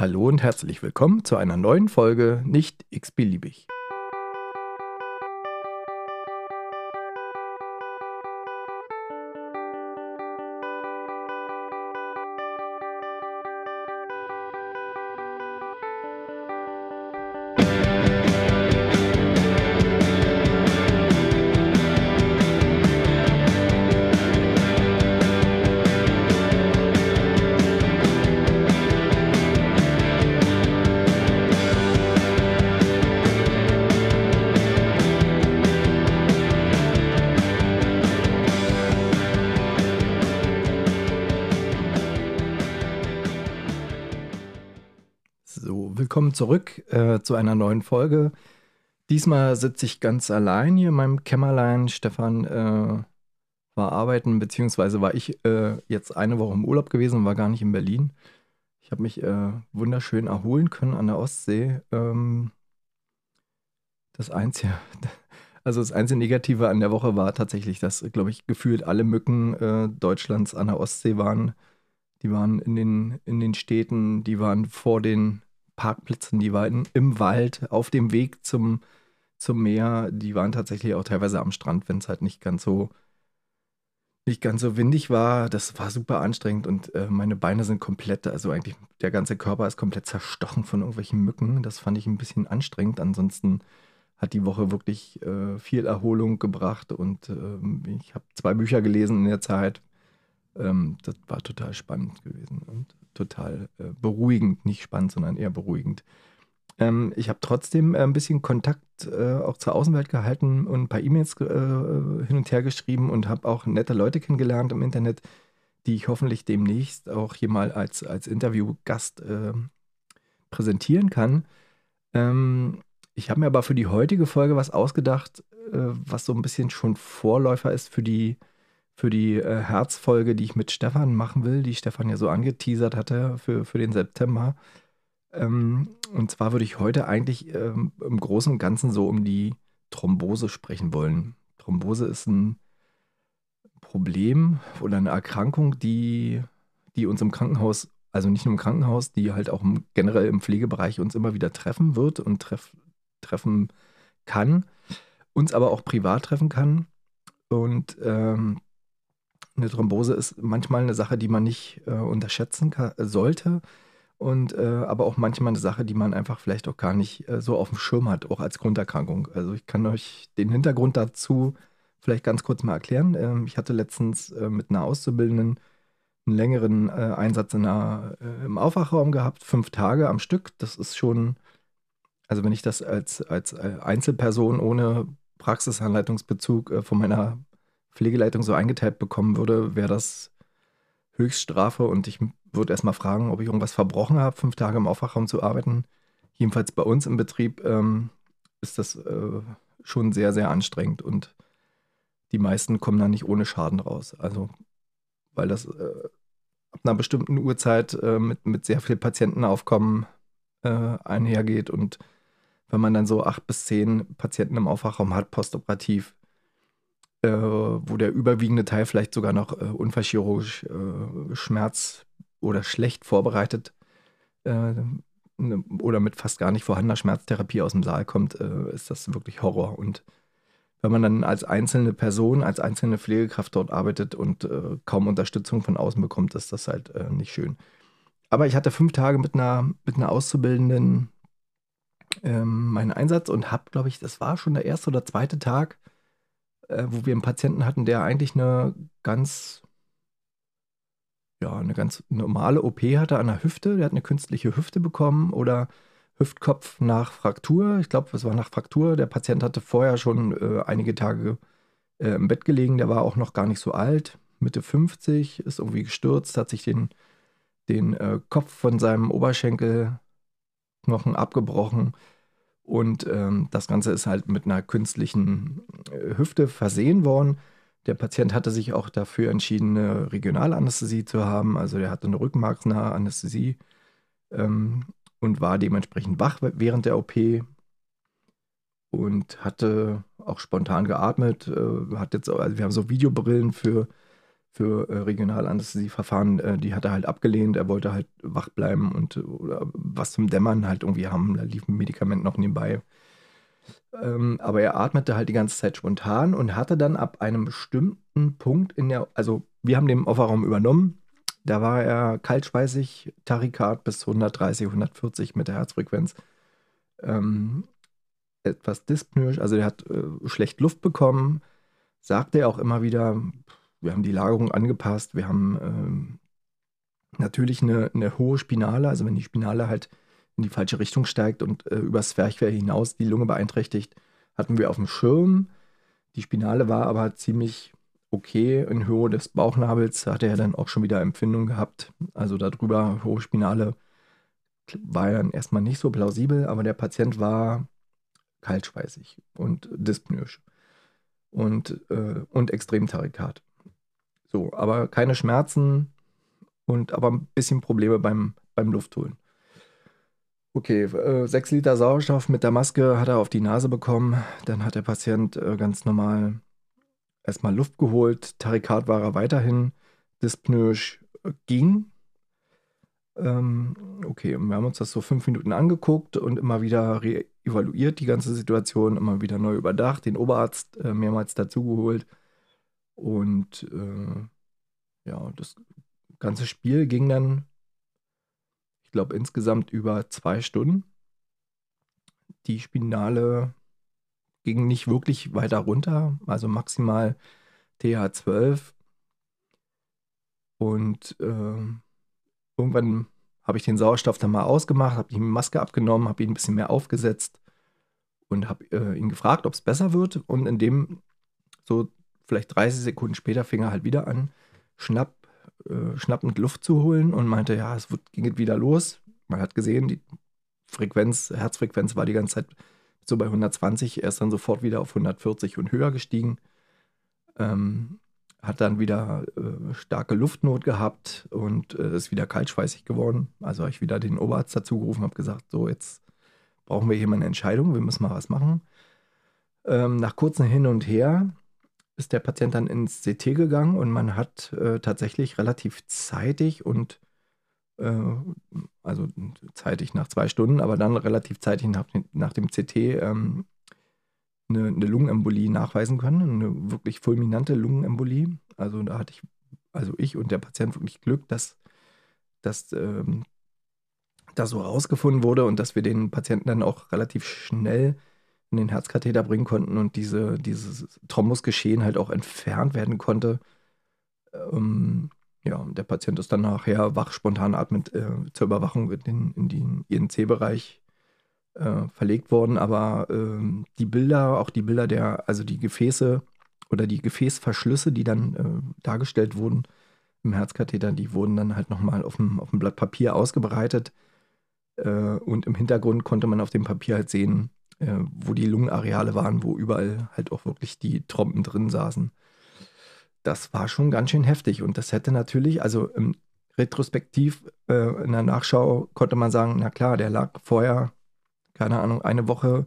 Hallo und herzlich willkommen zu einer neuen Folge Nicht x-beliebig. Zurück äh, zu einer neuen Folge. Diesmal sitze ich ganz allein hier in meinem Kämmerlein. Stefan äh, war arbeiten, beziehungsweise war ich äh, jetzt eine Woche im Urlaub gewesen und war gar nicht in Berlin. Ich habe mich äh, wunderschön erholen können an der Ostsee. Ähm, das einzige, also das einzige Negative an der Woche war tatsächlich, dass, glaube ich, gefühlt alle Mücken äh, Deutschlands an der Ostsee waren. Die waren in den, in den Städten, die waren vor den Parkplätzen, die waren im Wald, auf dem Weg zum, zum Meer. Die waren tatsächlich auch teilweise am Strand, wenn es halt nicht ganz so nicht ganz so windig war. Das war super anstrengend und äh, meine Beine sind komplett, also eigentlich der ganze Körper ist komplett zerstochen von irgendwelchen Mücken. Das fand ich ein bisschen anstrengend. Ansonsten hat die Woche wirklich äh, viel Erholung gebracht und äh, ich habe zwei Bücher gelesen in der Zeit. Ähm, das war total spannend gewesen und total äh, beruhigend, nicht spannend, sondern eher beruhigend. Ähm, ich habe trotzdem äh, ein bisschen Kontakt äh, auch zur Außenwelt gehalten und ein paar E-Mails äh, hin und her geschrieben und habe auch nette Leute kennengelernt im Internet, die ich hoffentlich demnächst auch hier mal als, als Interviewgast äh, präsentieren kann. Ähm, ich habe mir aber für die heutige Folge was ausgedacht, äh, was so ein bisschen schon Vorläufer ist für die für die äh, Herzfolge, die ich mit Stefan machen will, die Stefan ja so angeteasert hatte für, für den September. Ähm, und zwar würde ich heute eigentlich ähm, im Großen und Ganzen so um die Thrombose sprechen wollen. Thrombose ist ein Problem oder eine Erkrankung, die, die uns im Krankenhaus, also nicht nur im Krankenhaus, die halt auch im, generell im Pflegebereich uns immer wieder treffen wird und treff, treffen kann, uns aber auch privat treffen kann. Und ähm, eine Thrombose ist manchmal eine Sache, die man nicht äh, unterschätzen kann, sollte. Und äh, aber auch manchmal eine Sache, die man einfach vielleicht auch gar nicht äh, so auf dem Schirm hat, auch als Grunderkrankung. Also ich kann euch den Hintergrund dazu vielleicht ganz kurz mal erklären. Ähm, ich hatte letztens äh, mit einer Auszubildenden einen längeren äh, Einsatz in einer, äh, im Aufwachraum gehabt, fünf Tage am Stück. Das ist schon, also wenn ich das als, als Einzelperson ohne Praxisanleitungsbezug von meiner Pflegeleitung so eingeteilt bekommen würde, wäre das Höchststrafe und ich würde erstmal fragen, ob ich irgendwas verbrochen habe, fünf Tage im Aufwachraum zu arbeiten. Jedenfalls bei uns im Betrieb ähm, ist das äh, schon sehr, sehr anstrengend und die meisten kommen da nicht ohne Schaden raus. Also, weil das äh, ab einer bestimmten Uhrzeit äh, mit, mit sehr viel Patientenaufkommen äh, einhergeht und wenn man dann so acht bis zehn Patienten im Aufwachraum hat, postoperativ, äh, wo der überwiegende Teil vielleicht sogar noch äh, unfallchirurgisch äh, Schmerz oder schlecht vorbereitet äh, ne, oder mit fast gar nicht vorhandener Schmerztherapie aus dem Saal kommt, äh, ist das wirklich Horror. Und wenn man dann als einzelne Person, als einzelne Pflegekraft dort arbeitet und äh, kaum Unterstützung von außen bekommt, ist das halt nicht schön. Aber ich hatte fünf Tage mit einer, mit einer Auszubildenden ähm, meinen Einsatz und habe, glaube ich, das war schon der erste oder zweite Tag, äh, wo wir einen Patienten hatten, der eigentlich eine ganz, ja, eine ganz normale OP hatte an der Hüfte. Der hat eine künstliche Hüfte bekommen oder Hüftkopf nach Fraktur. Ich glaube, es war nach Fraktur. Der Patient hatte vorher schon äh, einige Tage äh, im Bett gelegen. Der war auch noch gar nicht so alt. Mitte 50, ist irgendwie gestürzt, hat sich den, den äh, Kopf von seinem Oberschenkelknochen abgebrochen und ähm, das Ganze ist halt mit einer künstlichen äh, Hüfte versehen worden. Der Patient hatte sich auch dafür entschieden, eine Regionalanästhesie zu haben. Also der hatte eine rückenmarksnahe Anästhesie ähm, und war dementsprechend wach während der OP und hatte auch spontan geatmet. Äh, hat jetzt, also wir haben so Videobrillen für, für äh, Regionalanästhesieverfahren, äh, die hat er halt abgelehnt. Er wollte halt wach bleiben und oder was zum Dämmern halt irgendwie haben. Da lief ein Medikament noch nebenbei. Ähm, aber er atmete halt die ganze Zeit spontan und hatte dann ab einem bestimmten Punkt in der, also wir haben den Offerraum übernommen. Da war er kaltschweißig, Tarikat bis 130, 140 mit der Herzfrequenz. Ähm, etwas dyspnoisch, also er hat äh, schlecht Luft bekommen, sagte er auch immer wieder, wir haben die Lagerung angepasst, wir haben ähm, natürlich eine, eine, hohe Spinale, also wenn die Spinale halt in die falsche Richtung steigt und äh, übers Zwerchfell hinaus die Lunge beeinträchtigt, hatten wir auf dem Schirm. Die Spinale war aber ziemlich okay in Höhe des Bauchnabels, hatte er dann auch schon wieder Empfindung gehabt. Also darüber, hohe Spinale, war dann erstmal nicht so plausibel, aber der Patient war kaltschweißig und dyspnoisch und, äh, und extrem tarikat. So, aber keine Schmerzen und aber ein bisschen Probleme beim, beim Luftholen. Okay, äh, 6 Liter Sauerstoff mit der Maske hat er auf die Nase bekommen. Dann hat der Patient äh, ganz normal erstmal Luft geholt. Tarikat war er weiterhin. Dyspnoisch äh, ging. Ähm, okay, wir haben uns das so fünf Minuten angeguckt und immer wieder evaluiert die ganze Situation, immer wieder neu überdacht, den Oberarzt äh, mehrmals dazugeholt. Und äh, ja, das ganze Spiel ging dann, ich glaube, insgesamt über zwei Stunden. Die Spinale ging nicht wirklich weiter runter, also maximal TH12. Und äh, irgendwann habe ich den Sauerstoff dann mal ausgemacht, habe die Maske abgenommen, habe ihn ein bisschen mehr aufgesetzt und habe äh, ihn gefragt, ob es besser wird. Und in dem so vielleicht 30 Sekunden später fing er halt wieder an, schnapp, äh, schnappend Luft zu holen und meinte, ja, es ging wieder los. Man hat gesehen, die Frequenz, Herzfrequenz war die ganze Zeit so bei 120, er ist dann sofort wieder auf 140 und höher gestiegen. Ähm, hat dann wieder äh, starke Luftnot gehabt und äh, ist wieder kaltschweißig geworden. Also habe ich wieder den Oberarzt dazu gerufen, habe gesagt, so jetzt brauchen wir hier mal eine Entscheidung, wir müssen mal was machen. Ähm, nach kurzem Hin und Her ist der Patient dann ins CT gegangen und man hat äh, tatsächlich relativ zeitig und äh, also zeitig nach zwei Stunden, aber dann relativ zeitig nach, nach dem CT ähm, eine, eine, Lungenembolie nachweisen können, eine wirklich fulminante Lungenembolie. Also da hatte ich, also ich und der Patient wirklich Glück, dass, dass ähm, das so rausgefunden wurde und dass wir den Patienten dann auch relativ schnell in den Herzkatheter bringen konnten und diese, dieses Thrombusgeschehen halt auch entfernt werden konnte. Ähm, ja, der Patient ist dann nachher wach, spontan atmend äh, zur Überwachung in den, in den INC-Bereich äh, verlegt worden. Aber äh, die Bilder, auch die Bilder der, also die Gefäße oder die Gefäßverschlüsse, die dann äh, dargestellt wurden im Herzkatheter, die wurden dann halt nochmal auf dem, auf dem Blatt Papier ausgebreitet. Äh, und im Hintergrund konnte man auf dem Papier halt sehen, äh, wo die Lungenareale waren, wo überall halt auch wirklich die Trompen drin saßen. Das war schon ganz schön heftig und das hätte natürlich, also im retrospektiv äh, in der Nachschau konnte man sagen, na klar, der lag vorher, keine Ahnung, eine Woche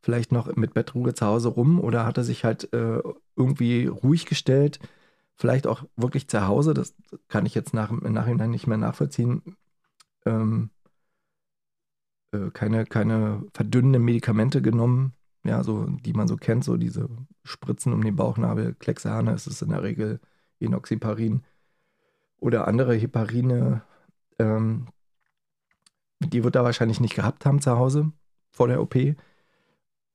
vielleicht noch mit Bettruhe zu Hause rum oder hatte sich halt äh, irgendwie ruhig gestellt, vielleicht auch wirklich zu Hause, das kann ich jetzt nach, im Nachhinein nicht mehr nachvollziehen, ähm, äh, keine, keine verdünnenden Medikamente genommen, ja, so, die man so kennt, so diese Spritzen um den Bauchnabel, Klexane, ist es in der Regel Enoxiparin oder andere Heparine, ähm, die wird er wahrscheinlich nicht gehabt haben zu Hause vor der OP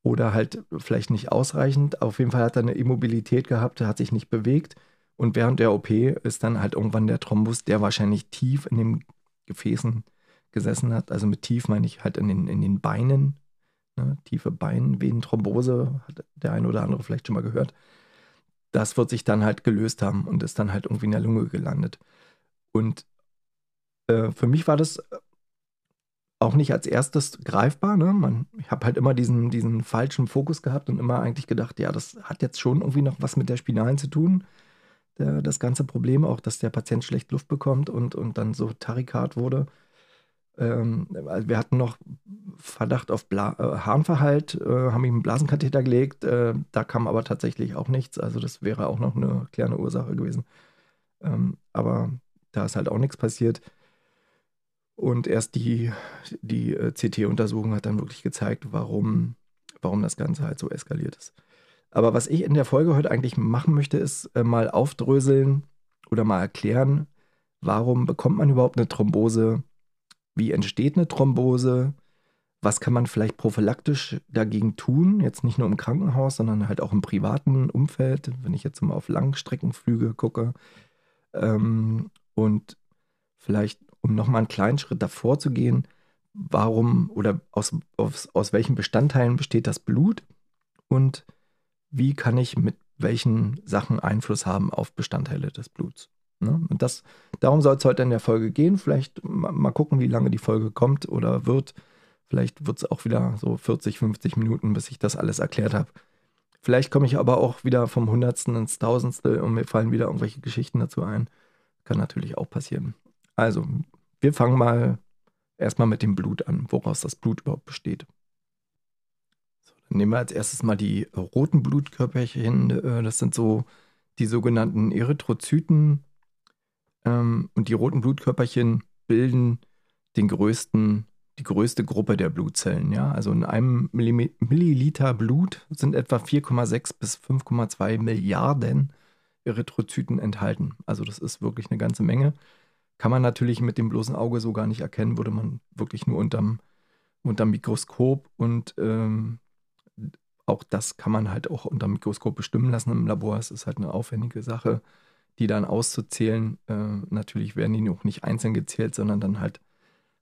oder halt vielleicht nicht ausreichend. Auf jeden Fall hat er eine Immobilität gehabt, hat sich nicht bewegt und während der OP ist dann halt irgendwann der Thrombus, der wahrscheinlich tief in den Gefäßen gesessen hat. Also mit tief meine ich halt in den, in den Beinen. Ne? Tiefe Beinvenenthrombose, hat der eine oder andere vielleicht schon mal gehört. Das wird sich dann halt gelöst haben und ist dann halt irgendwie in der Lunge gelandet. Und äh, für mich war das auch nicht als erstes greifbar. Ne? Man, ich habe halt immer diesen, diesen falschen Fokus gehabt und immer eigentlich gedacht, ja, das hat jetzt schon irgendwie noch was mit der Spinalen zu tun. Der, das ganze Problem auch, dass der Patient schlecht Luft bekommt und, und dann so Tarikat wurde. Ähm, also wir hatten noch Verdacht auf Bla äh, Harnverhalt, äh, haben ihm einen Blasenkatheter gelegt. Äh, da kam aber tatsächlich auch nichts. Also das wäre auch noch eine kleine Ursache gewesen. Ähm, aber da ist halt auch nichts passiert. Und erst die, die äh, CT-Untersuchung hat dann wirklich gezeigt, warum, warum das Ganze halt so eskaliert ist. Aber was ich in der Folge heute eigentlich machen möchte, ist äh, mal aufdröseln oder mal erklären, warum bekommt man überhaupt eine Thrombose, wie entsteht eine Thrombose, was kann man vielleicht prophylaktisch dagegen tun, jetzt nicht nur im Krankenhaus, sondern halt auch im privaten Umfeld, wenn ich jetzt mal auf Langstreckenflüge gucke. Ähm, und vielleicht, um nochmal einen kleinen Schritt davor zu gehen, warum oder aus, aus, aus welchen Bestandteilen besteht das Blut und wie kann ich mit welchen Sachen Einfluss haben auf Bestandteile des Bluts. Ne? Und das, darum soll es heute in der Folge gehen. Vielleicht mal, mal gucken, wie lange die Folge kommt oder wird. Vielleicht wird es auch wieder so 40, 50 Minuten, bis ich das alles erklärt habe. Vielleicht komme ich aber auch wieder vom Hundertsten ins Tausendstel und mir fallen wieder irgendwelche Geschichten dazu ein. Kann natürlich auch passieren. Also, wir fangen mal erstmal mit dem Blut an, woraus das Blut überhaupt besteht. So, dann nehmen wir als erstes mal die roten Blutkörperchen. Äh, das sind so die sogenannten Erythrozyten. Ähm, und die roten Blutkörperchen bilden den größten die größte Gruppe der Blutzellen. Ja? Also in einem Milliliter Blut sind etwa 4,6 bis 5,2 Milliarden Erythrozyten enthalten. Also das ist wirklich eine ganze Menge. Kann man natürlich mit dem bloßen Auge so gar nicht erkennen, würde man wirklich nur unterm, unterm Mikroskop und ähm, auch das kann man halt auch unter Mikroskop bestimmen lassen im Labor. Es ist halt eine aufwendige Sache, die dann auszuzählen. Äh, natürlich werden die noch nicht einzeln gezählt, sondern dann halt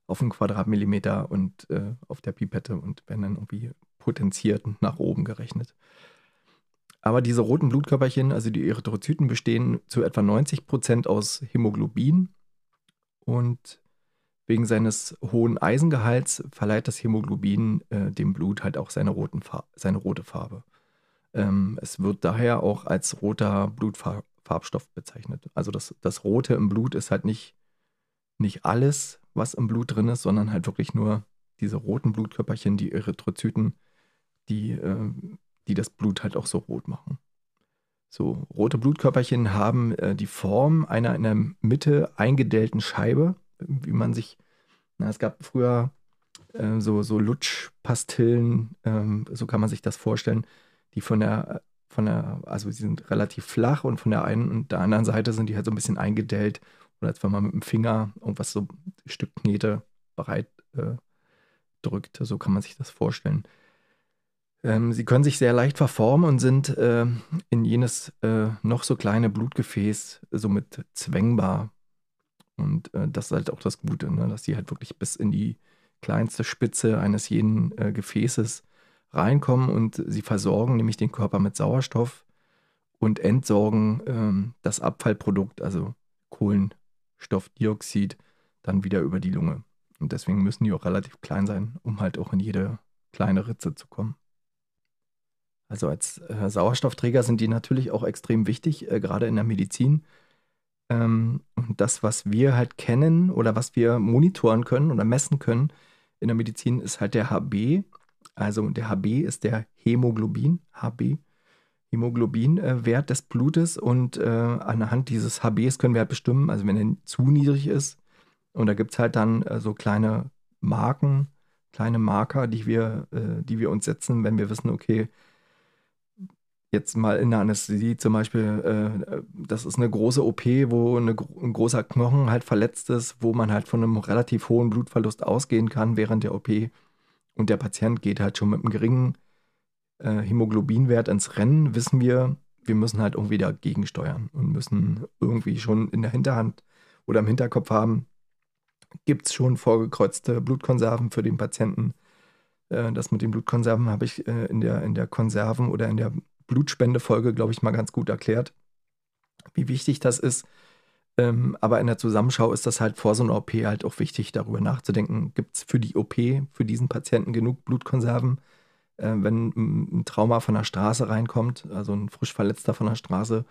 auf einen Quadratmillimeter und äh, auf der Pipette und werden dann irgendwie potenziert und nach oben gerechnet. Aber diese roten Blutkörperchen, also die Erythrozyten, bestehen zu etwa 90 Prozent aus Hämoglobin und wegen seines hohen Eisengehalts verleiht das Hämoglobin äh, dem Blut halt auch seine, roten seine rote Farbe. Ähm, es wird daher auch als roter Blutfarbstoff bezeichnet. Also das, das Rote im Blut ist halt nicht, nicht alles, was im Blut drin ist, sondern halt wirklich nur diese roten Blutkörperchen, die Erythrozyten, die, äh, die das Blut halt auch so rot machen. So, rote Blutkörperchen haben äh, die Form einer in der Mitte eingedellten Scheibe, wie man sich, na, es gab früher äh, so, so Lutschpastillen, ähm, so kann man sich das vorstellen, die von der, von der, also sie sind relativ flach und von der einen und der anderen Seite sind die halt so ein bisschen eingedellt oder als wenn man mit dem Finger irgendwas so ein Stück Knete bereit äh, drückt. So kann man sich das vorstellen. Ähm, sie können sich sehr leicht verformen und sind äh, in jenes äh, noch so kleine Blutgefäß somit zwängbar. Und äh, das ist halt auch das Gute, ne? dass sie halt wirklich bis in die kleinste Spitze eines jeden äh, Gefäßes reinkommen und sie versorgen nämlich den Körper mit Sauerstoff und entsorgen ähm, das Abfallprodukt, also Kohlen, Stoffdioxid dann wieder über die Lunge. Und deswegen müssen die auch relativ klein sein, um halt auch in jede kleine Ritze zu kommen. Also als äh, Sauerstoffträger sind die natürlich auch extrem wichtig, äh, gerade in der Medizin. Ähm, und das, was wir halt kennen oder was wir monitoren können oder messen können in der Medizin, ist halt der HB. Also der HB ist der Hämoglobin, HB. Hämoglobinwert des Blutes und äh, anhand dieses HBs können wir halt bestimmen, also wenn er zu niedrig ist, und da gibt es halt dann äh, so kleine Marken, kleine Marker, die wir, äh, die wir uns setzen, wenn wir wissen, okay, jetzt mal in der Anästhesie zum Beispiel, äh, das ist eine große OP, wo eine, ein großer Knochen halt verletzt ist, wo man halt von einem relativ hohen Blutverlust ausgehen kann während der OP. Und der Patient geht halt schon mit einem geringen äh, Hämoglobinwert ins Rennen, wissen wir, wir müssen halt irgendwie dagegen steuern und müssen irgendwie schon in der Hinterhand oder im Hinterkopf haben, gibt es schon vorgekreuzte Blutkonserven für den Patienten. Äh, das mit den Blutkonserven habe ich äh, in, der, in der Konserven- oder in der Blutspendefolge, glaube ich, mal ganz gut erklärt, wie wichtig das ist. Ähm, aber in der Zusammenschau ist das halt vor so einer OP halt auch wichtig, darüber nachzudenken, gibt es für die OP, für diesen Patienten genug Blutkonserven? äh, wenn ein Trauma von der Straße reinkommt, also ein frisch Verletzter von der Straße,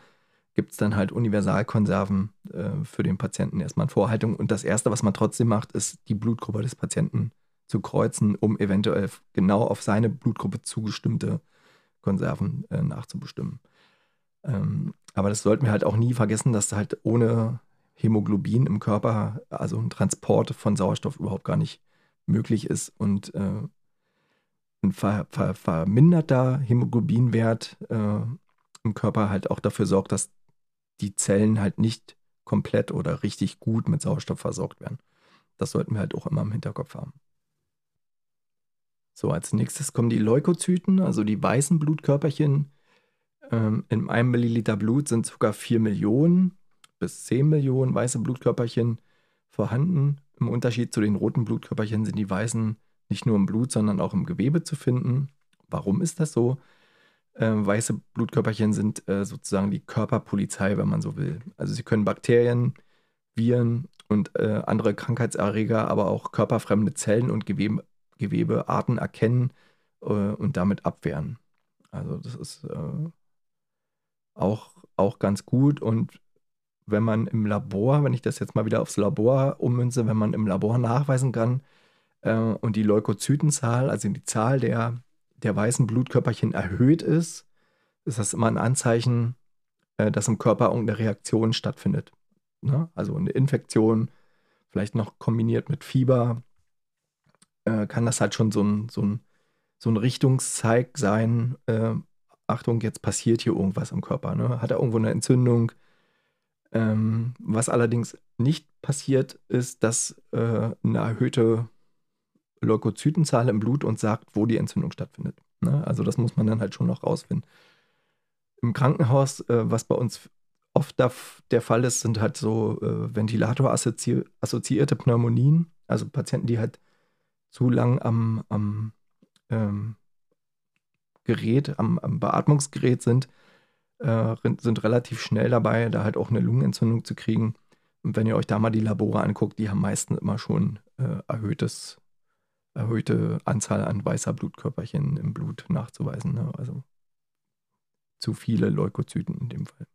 gibt es dann halt Universalkonserven äh, für den Patienten erstmal in Vorhaltung. Und das Erste, was man trotzdem macht, ist die Blutgruppe des Patienten zu kreuzen, um eventuell genau auf seine Blutgruppe zugestimmte Konserven äh, nachzubestimmen. Ähm, aber das sollten wir halt auch nie vergessen, dass halt ohne Hämoglobin im Körper, also ein Transport von Sauerstoff überhaupt gar nicht möglich ist und äh, ein ver, ver, verminderter Hämoglobinwert äh, im Körper halt auch dafür sorgt, dass die Zellen halt nicht komplett oder richtig gut mit Sauerstoff versorgt werden. Das sollten wir halt auch immer im Hinterkopf haben. So, als nächstes kommen die Leukozyten, also die weißen Blutkörperchen. Ähm, in einem Milliliter Blut sind sogar 4 Millionen bis 10 Millionen weiße Blutkörperchen vorhanden. Im Unterschied zu den roten Blutkörperchen sind die weißen nicht nur im Blut, sondern auch im Gewebe zu finden. Warum ist das so? Äh, weiße Blutkörperchen sind äh, sozusagen die Körperpolizei, wenn man so will. Also sie können Bakterien, Viren und äh, andere Krankheitserreger, aber auch körperfremde Zellen und Gewebe, Gewebearten erkennen äh, und damit abwehren. Also das ist auch, auch ganz gut und wenn man im Labor, wenn ich das jetzt mal wieder aufs Labor ummünze, wenn man im Labor nachweisen kann äh, und die Leukozytenzahl, also die Zahl der, der weißen Blutkörperchen erhöht ist, ist das immer ein Anzeichen, äh, dass im Körper irgendeine Reaktion stattfindet. Ne? Also eine Infektion, vielleicht noch kombiniert mit Fieber, äh, kann das halt schon so ein, so ein, so ein Richtungszeig sein. Achtung, jetzt passiert hier irgendwas im Körper. Ne? Hat er irgendwo eine Entzündung? Ähm, was allerdings nicht passiert, ist, dass äh, eine erhöhte Leukozytenzahl im Blut uns sagt, wo die Entzündung stattfindet. Ne? Also das muss man dann halt schon noch rausfinden. Im Krankenhaus, äh, was bei uns oft der, der Fall ist, sind halt so äh, Ventilator-assoziierte Pneumonien, also Patienten, die halt zu lang am, am ähm, Gerät, am, am Beatmungsgerät sind, äh, sind relativ schnell dabei, da halt auch eine Lungenentzündung zu kriegen. Und wenn ihr euch da mal die Labore anguckt, die haben meistens immer schon äh, erhöhtes, erhöhte Anzahl an weißer Blutkörperchen im Blut nachzuweisen. Ne? Also zu viele Leukozyten in dem Fall.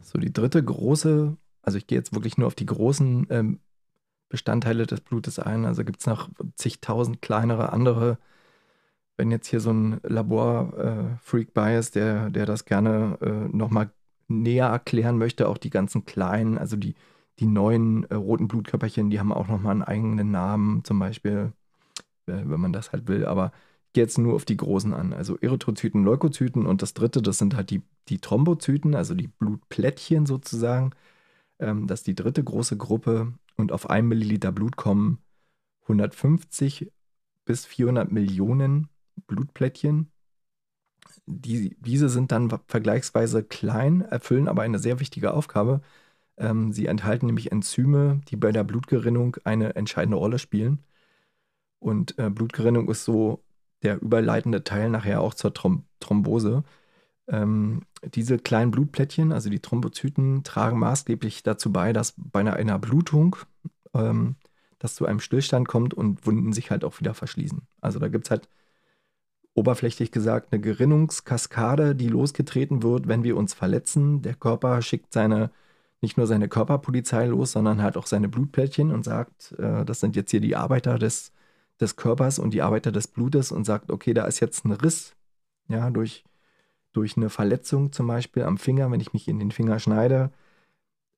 So, die dritte große, also ich gehe jetzt wirklich nur auf die großen ähm, Bestandteile des Blutes ein. Also gibt es noch zigtausend kleinere andere. Wenn jetzt hier so ein Labor-Freak äh, bei ist, der, der das gerne äh, nochmal näher erklären möchte, auch die ganzen kleinen, also die, die neuen äh, roten Blutkörperchen, die haben auch nochmal einen eigenen Namen, zum Beispiel, äh, wenn man das halt will. Aber ich gehe jetzt nur auf die großen an. Also Erythrozyten, Leukozyten und das dritte, das sind halt die, die Thrombozyten, also die Blutplättchen sozusagen. Ähm, das ist die dritte große Gruppe und auf ein Milliliter Blut kommen 150 bis 400 Millionen Blutplättchen. Die, diese sind dann vergleichsweise klein, erfüllen aber eine sehr wichtige Aufgabe. Ähm, sie enthalten nämlich Enzyme, die bei der Blutgerinnung eine entscheidende Rolle spielen. Und äh, Blutgerinnung ist so der überleitende Teil nachher auch zur Throm Thrombose. Ähm, diese kleinen Blutplättchen, also die Thrombozyten, tragen maßgeblich dazu bei, dass bei einer, einer Blutung ähm, das zu einem Stillstand kommt und Wunden sich halt auch wieder verschließen. Also da gibt es halt oberflächlich gesagt eine Gerinnungskaskade, die losgetreten wird, wenn wir uns verletzen. Der Körper schickt seine nicht nur seine Körperpolizei los, sondern halt auch seine Blutplättchen und sagt, äh, das sind jetzt hier die Arbeiter des, des Körpers und die Arbeiter des Blutes und sagt, okay, da ist jetzt ein Riss, ja, durch durch eine Verletzung zum Beispiel am Finger, wenn ich mich in den Finger schneide.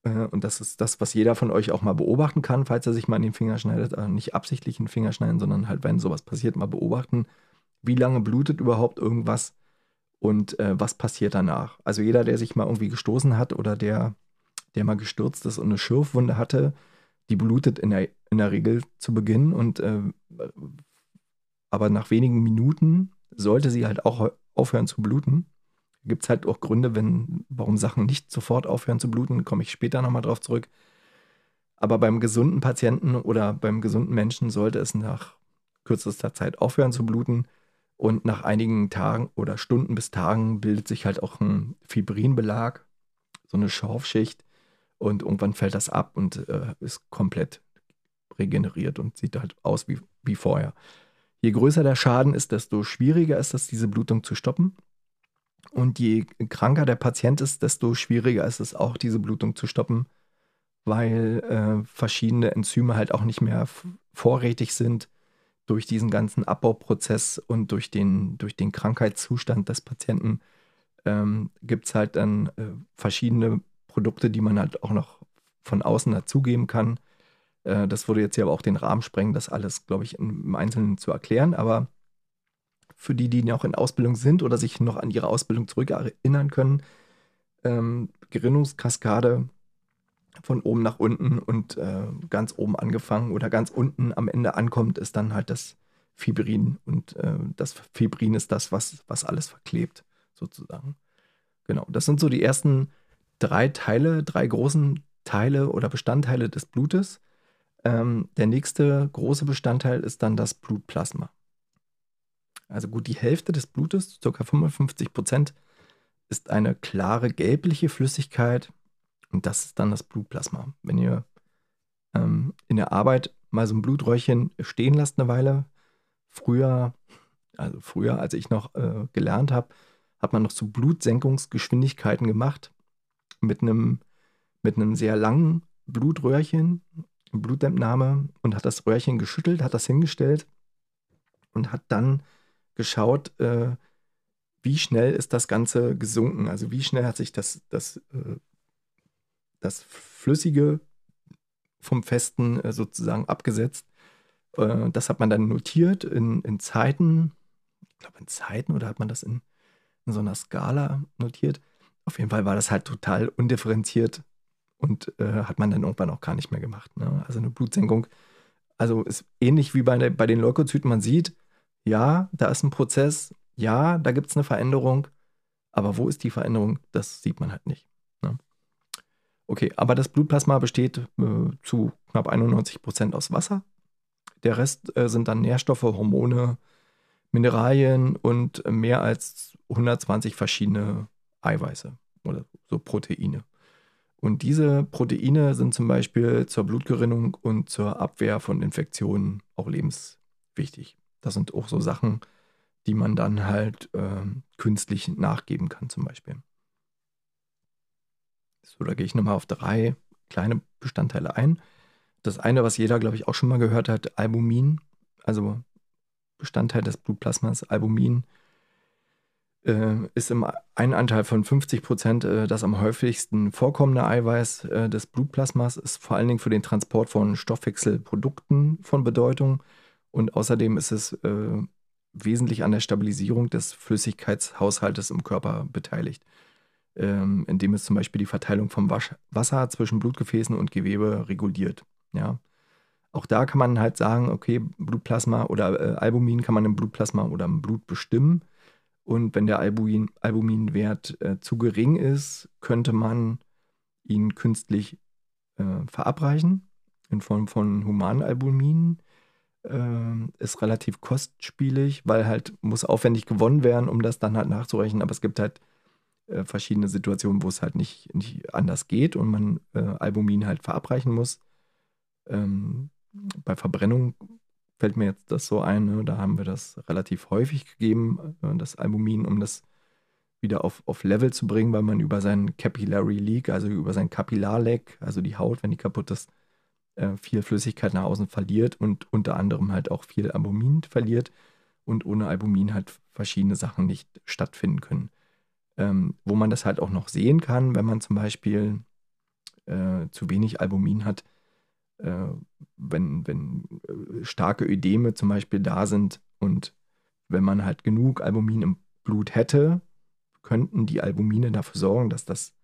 Äh, und das ist das, was jeder von euch auch mal beobachten kann, falls er sich mal in den Finger schneidet. Also nicht absichtlich in den Finger schneiden, sondern halt, wenn sowas passiert, mal beobachten. Wie lange blutet überhaupt irgendwas und äh, was passiert danach? Also jeder, der sich mal irgendwie gestoßen hat oder der, der mal gestürzt ist und eine Schürfwunde hatte, die blutet in der, in der Regel zu Beginn und äh, aber nach wenigen Minuten sollte sie halt auch aufhören zu bluten gibt es halt auch Gründe, wenn, warum Sachen nicht sofort aufhören zu bluten, komme ich später nochmal drauf zurück. Aber beim gesunden Patienten oder beim gesunden Menschen sollte es nach kürzester Zeit aufhören zu bluten. Und nach einigen Tagen oder Stunden bis Tagen bildet sich halt auch ein Fibrinbelag, so eine Schorfschicht. Und irgendwann fällt das ab und äh, ist komplett regeneriert und sieht halt aus wie, wie vorher. Je größer der Schaden ist, desto schwieriger ist es, diese Blutung zu stoppen. Und je kranker der Patient ist, desto schwieriger ist es auch, diese Blutung zu stoppen, weil äh, verschiedene Enzyme halt auch nicht mehr vorrätig sind durch diesen ganzen Abbauprozess und durch den, durch den Krankheitszustand des Patienten. ähm, gibt es halt dann äh, verschiedene Produkte, die man halt auch noch von außen dazugeben kann. Äh, das würde jetzt hier aber auch den Rahmen sprengen, das alles, glaube ich, im Einzelnen zu erklären. Aber für die, die noch in Ausbildung sind oder sich noch an ihre Ausbildung zurückerinnern können, ähm, Gerinnungskaskade von oben nach unten und äh, ganz oben angefangen oder ganz unten am Ende ankommt, ist dann halt das Fibrin. Und äh, das Fibrin ist das, was, was alles verklebt, sozusagen. Genau, das sind so die ersten drei Teile, drei großen Teile oder Bestandteile des Blutes. Ähm, der nächste große Bestandteil ist dann das Blutplasma. Also gut die Hälfte des Blutes, ca. 55 Prozent, ist eine klare gelbliche Flüssigkeit und das ist dann das Blutplasma. Wenn ihr ähm, in der Arbeit mal so ein Blutröhrchen stehen lasst eine Weile, früher, also früher, als ich noch äh, gelernt habe, hat man noch so Blutsenkungsgeschwindigkeiten gemacht mit einem mit einem sehr langen Blutröhrchen, Blutentnahme und hat das Röhrchen geschüttelt, hat das hingestellt und hat dann geschaut, äh, wie schnell ist das Ganze gesunken, also wie schnell hat sich das, das, äh, das Flüssige vom Festen äh, sozusagen abgesetzt. Äh, das hat man dann notiert in, in Zeiten, ich glaube in Zeiten oder hat man das in, in so einer Skala notiert. Auf jeden Fall war das halt total undifferenziert und äh, hat man dann irgendwann auch gar nicht mehr gemacht. Ne? Also eine Blutsenkung, also ist ähnlich wie bei, bei den Leukozyten, man sieht, ja, da ist ein Prozess, ja, da gibt es eine Veränderung, aber wo ist die Veränderung, das sieht man halt nicht. Okay, aber das Blutplasma besteht äh, zu knapp 91 Prozent aus Wasser. Der Rest äh, sind dann Nährstoffe, Hormone, Mineralien und mehr als 120 verschiedene Eiweiße oder so Proteine. Und diese Proteine sind zum Beispiel zur Blutgerinnung und zur Abwehr von Infektionen auch lebenswichtig. Das sind auch so Sachen, die man dann halt äh, künstlich nachgeben kann, zum Beispiel. So, da gehe ich nochmal auf drei kleine Bestandteile ein. Das eine, was jeder, glaube ich, auch schon mal gehört hat, Albumin, also Bestandteil des Blutplasmas, Albumin äh, ist im einen Anteil von 50 Prozent äh, das am häufigsten vorkommende Eiweiß äh, des Blutplasmas, ist vor allen Dingen für den Transport von Stoffwechselprodukten von Bedeutung. Und außerdem ist es äh, wesentlich an der Stabilisierung des Flüssigkeitshaushaltes im Körper beteiligt, ähm, indem es zum Beispiel die Verteilung vom Wasch Wasser zwischen Blutgefäßen und Gewebe reguliert. Ja. Auch da kann man halt sagen, okay, Blutplasma oder äh, Albumin kann man im Blutplasma oder im Blut bestimmen. Und wenn der Albumin, Albuminwert äh, zu gering ist, könnte man ihn künstlich äh, verabreichen in Form von Humanalbumin. Äh, ist relativ kostspielig, weil halt muss aufwendig gewonnen werden, um das dann halt nachzurechnen. Aber es gibt halt äh, verschiedene Situationen, wo es halt nicht, nicht anders geht und man äh, Albumin halt verabreichen muss. Ähm, bei Verbrennung fällt mir jetzt das so ein. Ne? Da haben wir das relativ häufig gegeben, äh, das Albumin, um das wieder auf, auf Level zu bringen, weil man über seinen Capillary Leak, also über sein Kapillarleck, also die Haut, wenn die kaputt ist, äh, viel Flüssigkeit nach außen verliert und unter anderem halt auch viel Albumin verliert und ohne Albumin halt verschiedene Sachen nicht stattfinden können. Ähm, wo man das halt auch noch sehen kann, wenn man zum Beispiel äh, zu wenig Albumin hat, äh, wenn, wenn äh, starke Ödeme zum Beispiel da sind und wenn man halt genug Albumin im Blut hätte, könnten die Albumine dafür sorgen, dass das,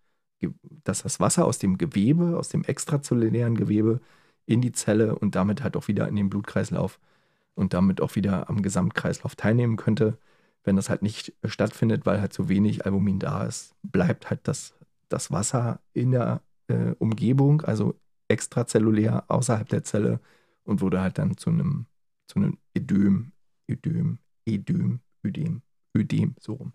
dass das Wasser aus dem Gewebe, aus dem extrazellulären Gewebe in die Zelle und damit halt auch wieder in den Blutkreislauf und damit auch wieder am Gesamtkreislauf teilnehmen könnte. Wenn das halt nicht stattfindet, weil halt so wenig Albumin da ist, bleibt halt das, das Wasser in der äh, Umgebung, also extrazellulär außerhalb der Zelle und wurde halt dann zu einem, zu einem Ödem, Ödem, Ödem, Ödem, Ödem, so rum,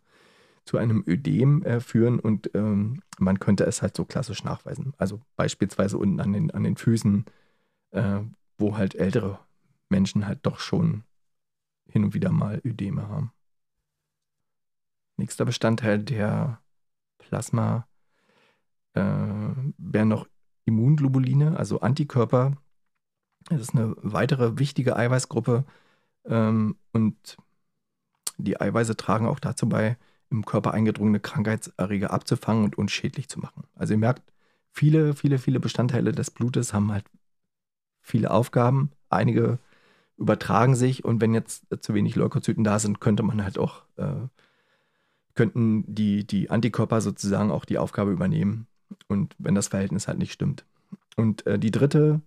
zu einem Ödem äh, führen und ähm, man könnte es halt so klassisch nachweisen. Also beispielsweise unten an den, an den Füßen, äh, wo halt ältere Menschen halt doch schon hin und wieder mal Ödeme haben. Nächster Bestandteil der Plasma äh, wären noch Immunglobuline, also Antikörper. Das ist eine weitere wichtige Eiweißgruppe ähm, und die Eiweiße tragen auch dazu bei, im Körper eingedrungene Krankheitserreger abzufangen und unschädlich zu machen. Also ihr merkt, viele, viele, viele Bestandteile des Blutes haben halt viele Aufgaben. Einige übertragen sich und wenn jetzt zu wenig Leukozyten da sind, könnte man halt auch, äh, könnten die, die Antikörper sozusagen auch die Aufgabe übernehmen. Und wenn das Verhältnis halt nicht stimmt. Und äh, die dritte,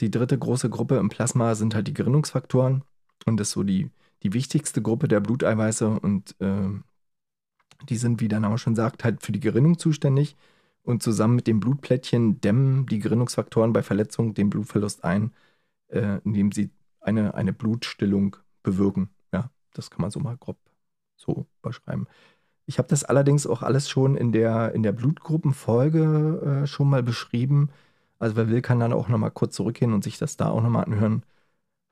die dritte große Gruppe im Plasma sind halt die Gerinnungsfaktoren. Und das ist so die, die wichtigste Gruppe der Bluteiweiße und äh, die sind, wie der Name schon sagt, halt für die Gerinnung zuständig und zusammen mit den Blutplättchen dämmen die Gerinnungsfaktoren bei Verletzung den Blutverlust ein, äh, indem sie eine, eine Blutstillung bewirken. Ja, das kann man so mal grob so beschreiben. Ich habe das allerdings auch alles schon in der, in der Blutgruppenfolge äh, schon mal beschrieben. Also wer will, kann dann auch nochmal kurz zurückgehen und sich das da auch nochmal anhören.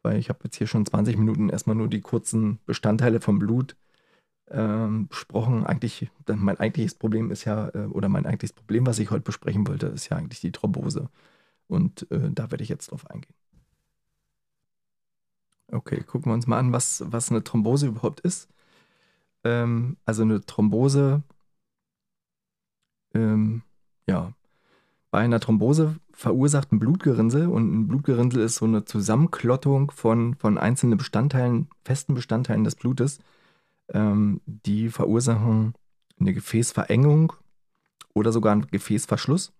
Weil ich habe jetzt hier schon 20 Minuten erstmal nur die kurzen Bestandteile vom Blut ähm, besprochen. Eigentlich, mein eigentliches Problem ist ja, äh, oder mein eigentliches Problem, was ich heute besprechen wollte, ist ja eigentlich die Thrombose. Und äh, da werde ich jetzt drauf eingehen. Okay, gucken wir uns mal an, was, was eine Thrombose überhaupt ist. Ähm, also eine Thrombose, ähm, ja, bei einer Thrombose verursacht ein Blutgerinnsel und ein Blutgerinnsel ist so eine Zusammenklottung von, von einzelnen Bestandteilen, festen Bestandteilen des Blutes ähm, die verursachen eine Gefäßverengung oder sogar einen Gefäßverschluss.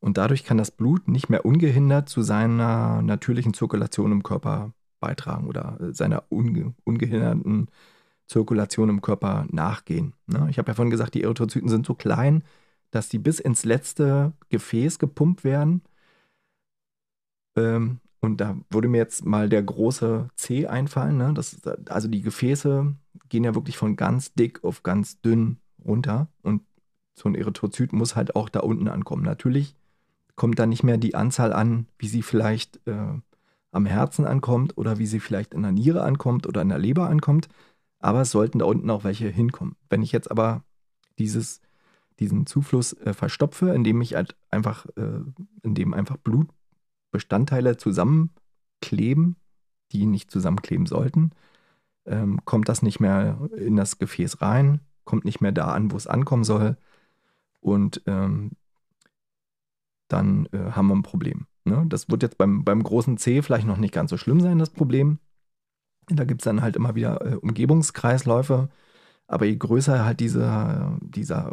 Und dadurch kann das Blut nicht mehr ungehindert zu seiner natürlichen Zirkulation im Körper beitragen oder seiner unge ungehinderten Zirkulation im Körper nachgehen. Ne? Ich habe ja vorhin gesagt, die Erythrozyten sind so klein, dass die bis ins letzte Gefäß gepumpt werden. Ähm, und da würde mir jetzt mal der große C einfallen. Ne? Das, also die Gefäße gehen ja wirklich von ganz dick auf ganz dünn runter. Und so ein Erythrozyt muss halt auch da unten ankommen. Natürlich kommt da nicht mehr die Anzahl an, wie sie vielleicht äh, am Herzen ankommt oder wie sie vielleicht in der Niere ankommt oder in der Leber ankommt. Aber es sollten da unten auch welche hinkommen. Wenn ich jetzt aber dieses, diesen Zufluss äh, verstopfe, indem ich halt einfach, äh, indem einfach Blut Bestandteile zusammenkleben, die nicht zusammenkleben sollten, ähm, kommt das nicht mehr in das Gefäß rein, kommt nicht mehr da an, wo es ankommen soll. Und ähm, dann äh, haben wir ein Problem. Ne? Das wird jetzt beim, beim großen C vielleicht noch nicht ganz so schlimm sein, das Problem. Da gibt es dann halt immer wieder äh, Umgebungskreisläufe. Aber je größer halt dieser, dieser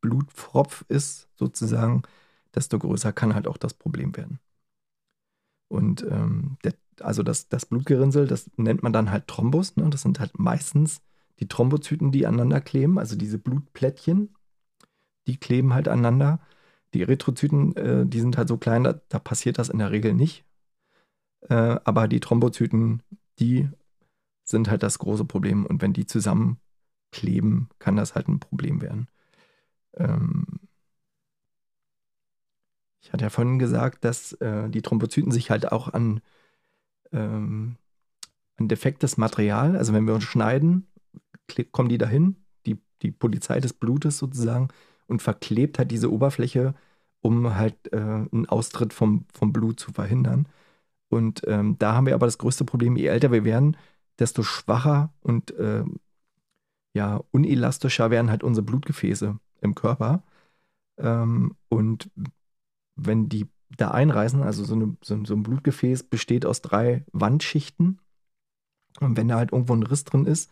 Blutpfropf ist, sozusagen, desto größer kann halt auch das Problem werden. Und ähm, der, also das, das Blutgerinnsel, das nennt man dann halt Thrombus. Ne? Das sind halt meistens die Thrombozyten, die aneinander kleben, also diese Blutplättchen, die kleben halt aneinander. Die Erythrozyten, äh, die sind halt so klein, da, da, passiert das in der Regel nicht. Äh, aber die Thrombozyten, die sind halt das große Problem. Und wenn die zusammenkleben, kann das halt ein Problem werden. Ähm, ich hatte ja vorhin gesagt, dass äh, die Thrombozyten sich halt auch an, ähm, an defektes Material, also wenn wir uns schneiden, kommen die dahin, die, die Polizei des Blutes sozusagen, und verklebt halt diese Oberfläche, um halt äh, einen Austritt vom, vom Blut zu verhindern. Und ähm, da haben wir aber das größte Problem, je älter wir werden, desto schwacher und äh, ja, unelastischer werden halt unsere Blutgefäße im Körper. Ähm, und wenn die da einreißen, also so, eine, so, so, ein Blutgefäß besteht aus drei Wandschichten. Und wenn da halt irgendwo ein Riss drin ist,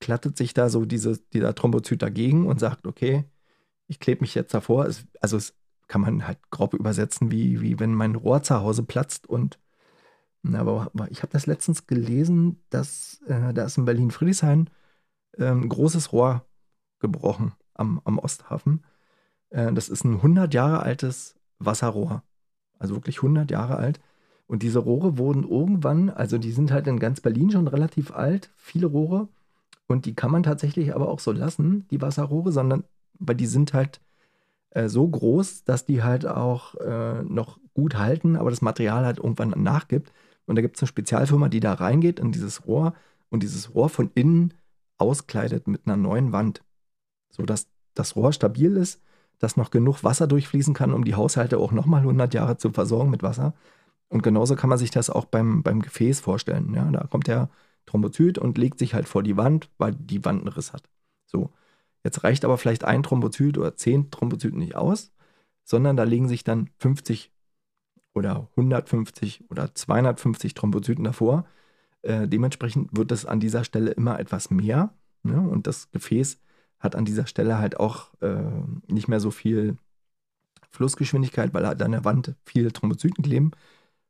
klattet sich da so diese, dieser Thrombozyt dagegen und sagt, okay, ich klebe mich jetzt davor. Es, also es kann man halt grob übersetzen, wie, wie wenn mein Rohr zu Hause platzt und na, aber, ich habe das letztens gelesen, dass äh, da ist in Berlin-Friedrichshain äh, ein großes Rohr gebrochen am, am Osthafen. Äh, das ist ein 100 Jahre altes Wasserrohr. Also wirklich 100 Jahre alt. Und diese Rohre wurden irgendwann, also die sind halt in ganz Berlin schon relativ alt, viele Rohre. Und die kann man tatsächlich aber auch so lassen, die Wasserrohre, sondern, weil die sind halt äh, so groß, dass die halt auch äh, noch gut halten, aber das Material halt irgendwann nachgibt. Und da gibt es eine Spezialfirma, die da reingeht in dieses Rohr und dieses Rohr von innen auskleidet mit einer neuen Wand, sodass das Rohr stabil ist dass noch genug Wasser durchfließen kann, um die Haushalte auch nochmal 100 Jahre zu versorgen mit Wasser. Und genauso kann man sich das auch beim, beim Gefäß vorstellen. Ja, da kommt der Thrombozyt und legt sich halt vor die Wand, weil die Wand einen Riss hat. So. Jetzt reicht aber vielleicht ein Thrombozyt oder zehn Thrombozyten nicht aus, sondern da legen sich dann 50 oder 150 oder 250 Thrombozyten davor. Äh, dementsprechend wird es an dieser Stelle immer etwas mehr. Ne? Und das Gefäß hat an dieser Stelle halt auch äh, nicht mehr so viel Flussgeschwindigkeit, weil halt an der Wand viele Thrombozyten kleben.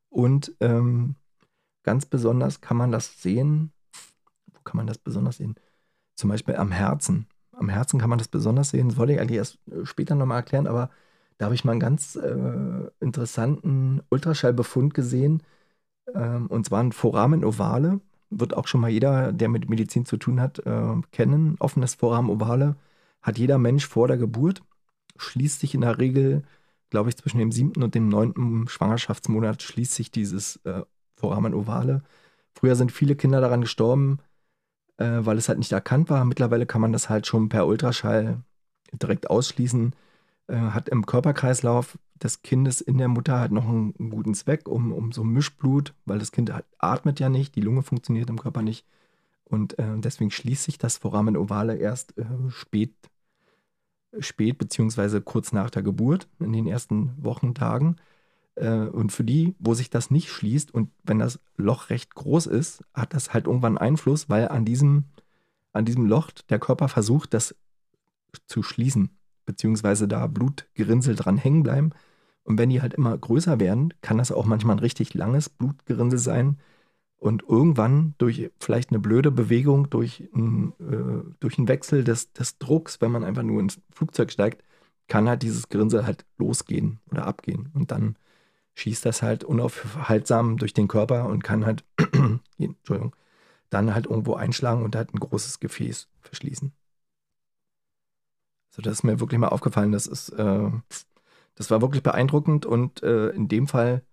Und ähm, ganz besonders kann man das sehen. Wo kann man das besonders sehen? Zum Beispiel am Herzen. Am Herzen kann man das besonders sehen. Das wollte ich eigentlich erst äh, später nochmal erklären, aber da habe ich mal einen ganz äh, interessanten Ultraschallbefund gesehen. Ähm, und zwar ein Foramen ovale. Wird auch schon mal jeder, der mit Medizin zu tun hat, äh, kennen. Offenes Foramen ovale hat jeder Mensch vor der Geburt. Schließt sich in der Regel, glaube ich, zwischen dem siebten und dem neunten Schwangerschaftsmonat schließt sich dieses äh, Foramen ovale. Früher sind viele Kinder daran gestorben, äh, weil es halt nicht erkannt war. Mittlerweile kann man das halt schon per Ultraschall direkt ausschließen. Äh, hat im Körperkreislauf des Kindes in der Mutter halt noch einen, einen, guten Zweck, um, um so Mischblut, weil das Kind halt atmet ja nicht, die Lunge funktioniert im Körper nicht. Und äh, deswegen schließt sich das Foramen ovale erst äh, spät, spät beziehungsweise kurz nach der Geburt, in den ersten Wochen, Tagen. Äh, und für die, wo sich das nicht schließt und wenn das Loch recht groß ist, hat das halt irgendwann Einfluss, weil an diesem, an diesem Loch der Körper versucht, das zu schließen beziehungsweise da Blutgerinnsel dran hängen bleiben. Und wenn die halt immer größer werden, kann das auch manchmal ein richtig langes Blutgerinnsel sein. Und irgendwann durch vielleicht eine blöde Bewegung, durch, ein, äh, durch einen Wechsel des, des Drucks, wenn man einfach nur ins Flugzeug steigt, kann halt dieses Gerinnsel halt losgehen oder abgehen. Und dann schießt das halt unaufhaltsam durch den Körper und kann halt, Entschuldigung, dann halt irgendwo einschlagen und halt ein großes Gefäß verschließen. Also das ist mir wirklich mal aufgefallen. Das ist, äh, das war wirklich beeindruckend und äh, in dem Fall,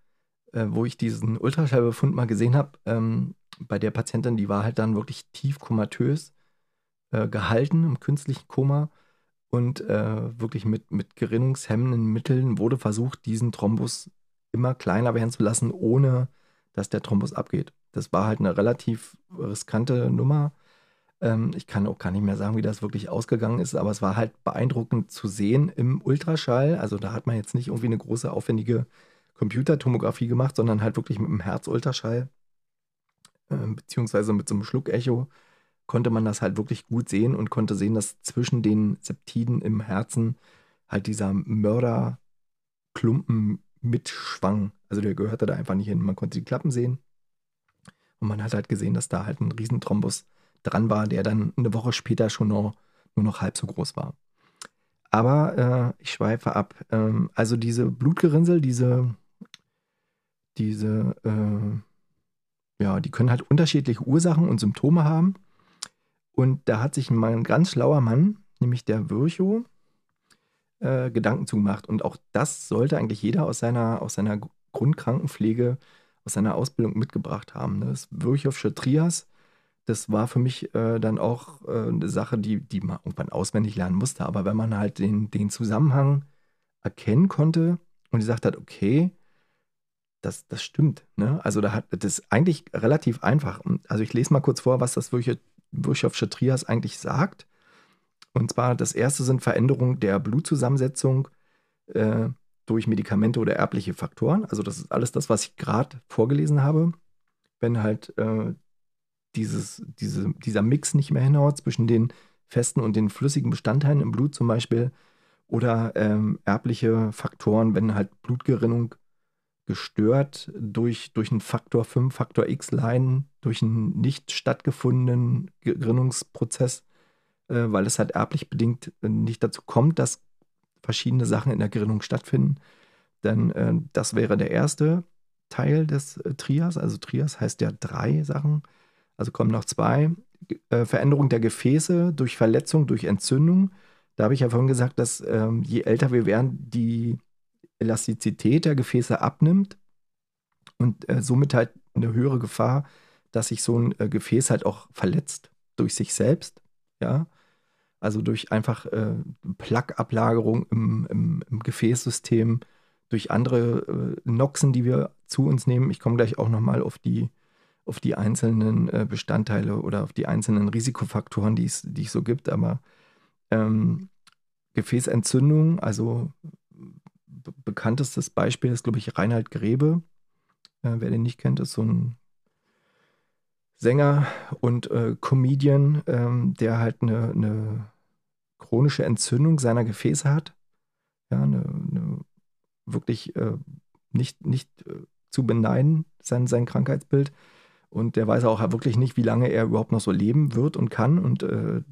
äh, wo ich diesen Ultraschallbefund mal gesehen habe, ähm, bei der Patientin, die war halt dann wirklich tief komatös äh, gehalten im künstlichen Koma und äh, wirklich mit, mit gerinnungshemmenden Mitteln wurde versucht, diesen Thrombus immer kleiner werden zu lassen, ohne dass der Thrombus abgeht. Das war halt eine relativ riskante Nummer ähm, ich kann auch gar nicht mehr sagen, wie das wirklich ausgegangen ist, aber es war halt beeindruckend zu sehen im Ultraschall. Also da hat man jetzt nicht irgendwie eine große, aufwendige Computertomographie gemacht, sondern halt wirklich mit dem Herzultraschall, äh, beziehungsweise mit so einem Schluckecho, konnte man das halt wirklich gut sehen und konnte sehen, dass zwischen den Septiden im Herzen halt dieser Mörderklumpen mitschwang. Also der gehörte da einfach nicht hin. Man konnte die Klappen sehen und man hat halt gesehen, dass da halt ein Riesenthrombus dran war, der dann eine Woche später schon noch, nur noch halb so groß war. Aber äh, ich schweife ab. Ähm, also diese Blutgerinnsel, diese, diese, äh, ja, die können halt unterschiedliche Ursachen und Symptome haben. Und da hat sich mal ein ganz schlauer Mann, nämlich der Virchow, äh, Gedanken zugemacht. Und auch das sollte eigentlich jeder aus seiner, aus seiner Grundkrankenpflege, aus seiner Ausbildung mitgebracht haben. Ne? Das Virchowsche Trias das war für mich äh, dann auch äh, eine Sache, die, die man irgendwann auswendig lernen musste. Aber wenn man halt den, den Zusammenhang erkennen konnte und gesagt hat, okay, das, das stimmt. Ne? Also da hat das ist eigentlich relativ einfach. Also ich lese mal kurz vor, was das Virchowsche Trias eigentlich sagt. Und zwar das erste sind Veränderungen der Blutzusammensetzung äh, durch Medikamente oder erbliche Faktoren. Also das ist alles das, was ich gerade vorgelesen habe. Wenn halt äh, dieses, diese, dieser Mix nicht mehr hinhaut zwischen den festen und den flüssigen Bestandteilen im Blut zum Beispiel oder ähm, erbliche Faktoren, wenn halt Blutgerinnung gestört durch, durch einen Faktor 5, Faktor X leiden, durch einen nicht stattgefundenen Gerinnungsprozess, weil es halt erblich bedingt äh, nicht dazu kommt, dass verschiedene Sachen in der Gerinnung stattfinden. Denn äh, das wäre der erste Teil des äh, Trias. Also Trias heißt ja drei Sachen. Also kommen noch zwei. Äh, Veränderung der Gefäße durch Verletzung, durch Entzündung. Da habe ich ja vorhin gesagt, dass ähm, je älter wir werden, die Elastizität der Gefäße abnimmt und äh, somit halt eine höhere Gefahr, dass sich so ein äh, Gefäß halt auch verletzt durch sich selbst. Ja. Also durch einfach äh, Plaqueablagerung im, im, im, Gefäßsystem, durch andere äh, Noxen, die wir zu uns nehmen. Ich komme gleich auch nochmal auf die auf die einzelnen äh, Bestandteile oder auf die einzelnen Risikofaktoren, die es, die es so gibt. Aber ähm, Gefäßentzündung, also bekanntestes Beispiel ist, glaube ich, Reinhard Grebe. Äh, wer den nicht kennt, ist so ein Sänger und äh, Comedian, ähm, der halt eine, eine, chronische Entzündung seiner Gefäße hat. Ja, eine, eine wirklich äh, nicht, nicht äh, zu beneiden, sein, sein Krankheitsbild. Und der weiß auch wirklich nicht, wie lange er überhaupt noch so leben wird und kann. Und äh,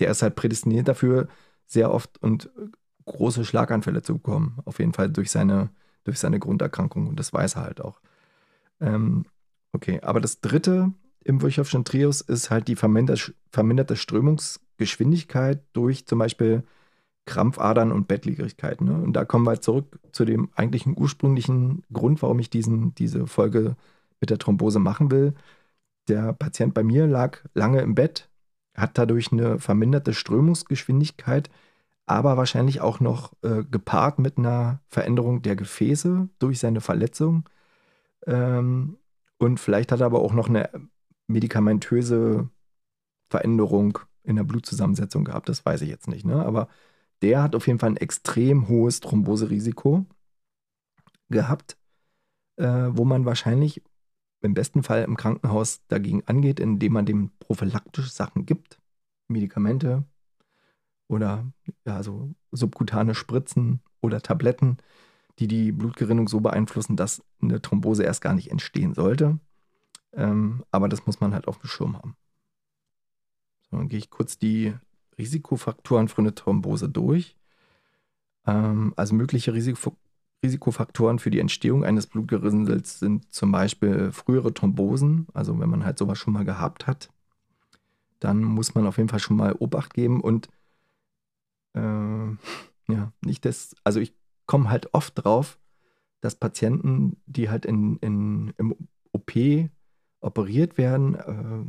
der ist halt prädestiniert dafür, sehr oft und äh, große Schlaganfälle zu bekommen. Auf jeden Fall durch seine, durch seine Grunderkrankung. Und das weiß er halt auch. Ähm, okay, aber das dritte im Virchowschen Trios ist halt die verminderte Strömungsgeschwindigkeit durch zum Beispiel Krampfadern und Bettlägerigkeit. Ne? Und da kommen wir zurück zu dem eigentlichen ursprünglichen Grund, warum ich diesen, diese Folge mit der Thrombose machen will. Der Patient bei mir lag lange im Bett, hat dadurch eine verminderte Strömungsgeschwindigkeit, aber wahrscheinlich auch noch äh, gepaart mit einer Veränderung der Gefäße durch seine Verletzung. Ähm, und vielleicht hat er aber auch noch eine medikamentöse Veränderung in der Blutzusammensetzung gehabt. Das weiß ich jetzt nicht. Ne? Aber der hat auf jeden Fall ein extrem hohes Thromboserisiko gehabt, äh, wo man wahrscheinlich im besten Fall im Krankenhaus dagegen angeht, indem man dem prophylaktisch Sachen gibt, Medikamente oder ja, so subkutane Spritzen oder Tabletten, die die Blutgerinnung so beeinflussen, dass eine Thrombose erst gar nicht entstehen sollte. Ähm, aber das muss man halt auf dem Schirm haben. Dann gehe ich kurz die Risikofaktoren für eine Thrombose durch. Ähm, also mögliche Risiko Risikofaktoren für die Entstehung eines Blutgerinnsels sind zum Beispiel frühere Thrombosen, also wenn man halt sowas schon mal gehabt hat, dann muss man auf jeden Fall schon mal Obacht geben und äh, ja, nicht das, also ich komme halt oft drauf, dass Patienten, die halt in, in, im OP operiert werden äh,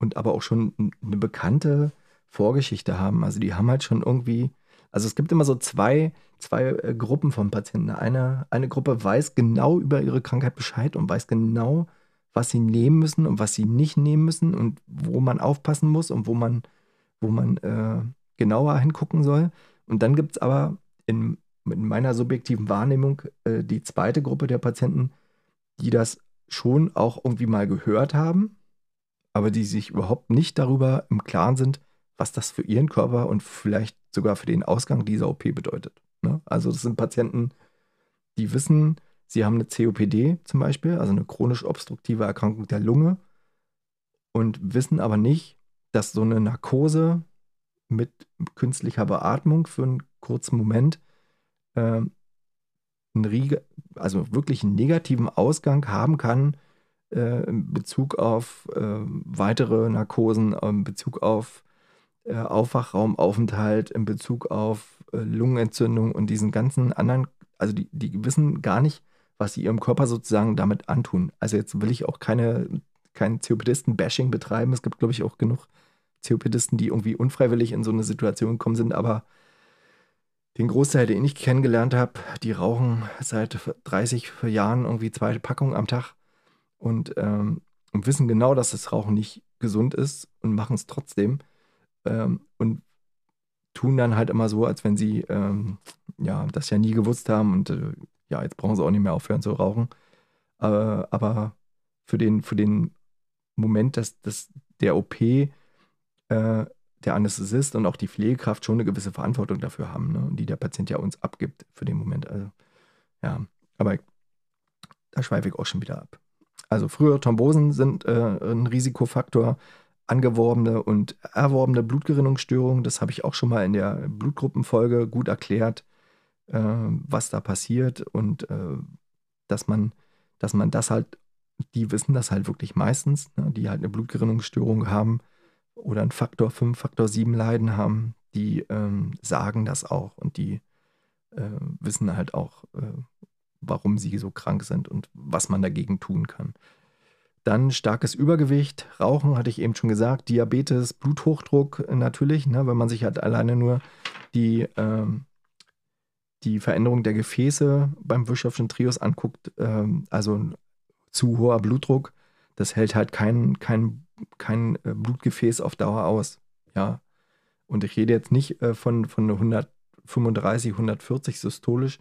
und aber auch schon eine bekannte Vorgeschichte haben. Also die haben halt schon irgendwie, also es gibt immer so zwei, zwei äh, Gruppen von Patienten. Eine, eine Gruppe weiß genau über ihre Krankheit Bescheid und weiß genau, was sie nehmen müssen und was sie nicht nehmen müssen und wo man aufpassen muss und wo man, wo man äh, genauer hingucken soll. Und dann gibt es aber in, in, meiner subjektiven Wahrnehmung äh, die zweite Gruppe der Patienten, die das schon auch irgendwie mal gehört haben, aber die sich überhaupt nicht darüber im Klaren sind, was das für ihren Körper und vielleicht sogar für den Ausgang dieser OP bedeutet. Ne? Also das sind Patienten, die wissen, sie haben eine COPD zum Beispiel, also eine chronisch obstruktive Erkrankung der Lunge und wissen aber nicht, dass so eine Narkose mit künstlicher Beatmung für einen kurzen Moment äh, einen, also wirklich einen negativen Ausgang haben kann äh, in Bezug auf äh, weitere Narkosen, in Bezug auf äh, Aufwachraumaufenthalt, in Bezug auf äh, Lungenentzündung und diesen ganzen anderen, also die, die wissen gar nicht, was sie ihrem Körper sozusagen damit antun. Also jetzt will ich auch keine, kein COPDisten-Bashing betreiben. Es gibt, glaube ich, auch genug COPDisten, die irgendwie unfreiwillig in so eine Situation gekommen sind, aber den Großteil, den ich kennengelernt habe, die rauchen seit 30 Jahren irgendwie zwei Packungen am Tag und, ähm, und wissen genau, dass das Rauchen nicht gesund ist und machen es trotzdem ähm, und tun dann halt immer so, als wenn sie ähm, ja, das ja nie gewusst haben und äh, ja, jetzt brauchen sie auch nicht mehr aufhören zu rauchen. Äh, aber für den, für den Moment, dass, dass der OP äh, der Anästhesist und auch die Pflegekraft schon eine gewisse Verantwortung dafür haben, ne? die der Patient ja uns abgibt für den Moment. Also, ja, aber da schweife ich auch schon wieder ab. Also frühere Thrombosen sind äh, ein Risikofaktor, angeworbene und erworbene Blutgerinnungsstörungen, das habe ich auch schon mal in der Blutgruppenfolge gut erklärt, äh, was da passiert und äh, dass man, dass man das halt, die wissen das halt wirklich meistens, ne? die halt eine Blutgerinnungsstörung haben, oder ein Faktor 5, Faktor 7 Leiden haben, die ähm, sagen das auch und die äh, wissen halt auch, äh, warum sie so krank sind und was man dagegen tun kann. Dann starkes Übergewicht, Rauchen, hatte ich eben schon gesagt, Diabetes, Bluthochdruck natürlich, ne, wenn man sich halt alleine nur die, ähm, die Veränderung der Gefäße beim Wirtschaftlichen Trios anguckt, ähm, also zu hoher Blutdruck, das hält halt kein, kein kein äh, Blutgefäß auf Dauer aus. Ja. Und ich rede jetzt nicht äh, von, von 135, 140 systolisch,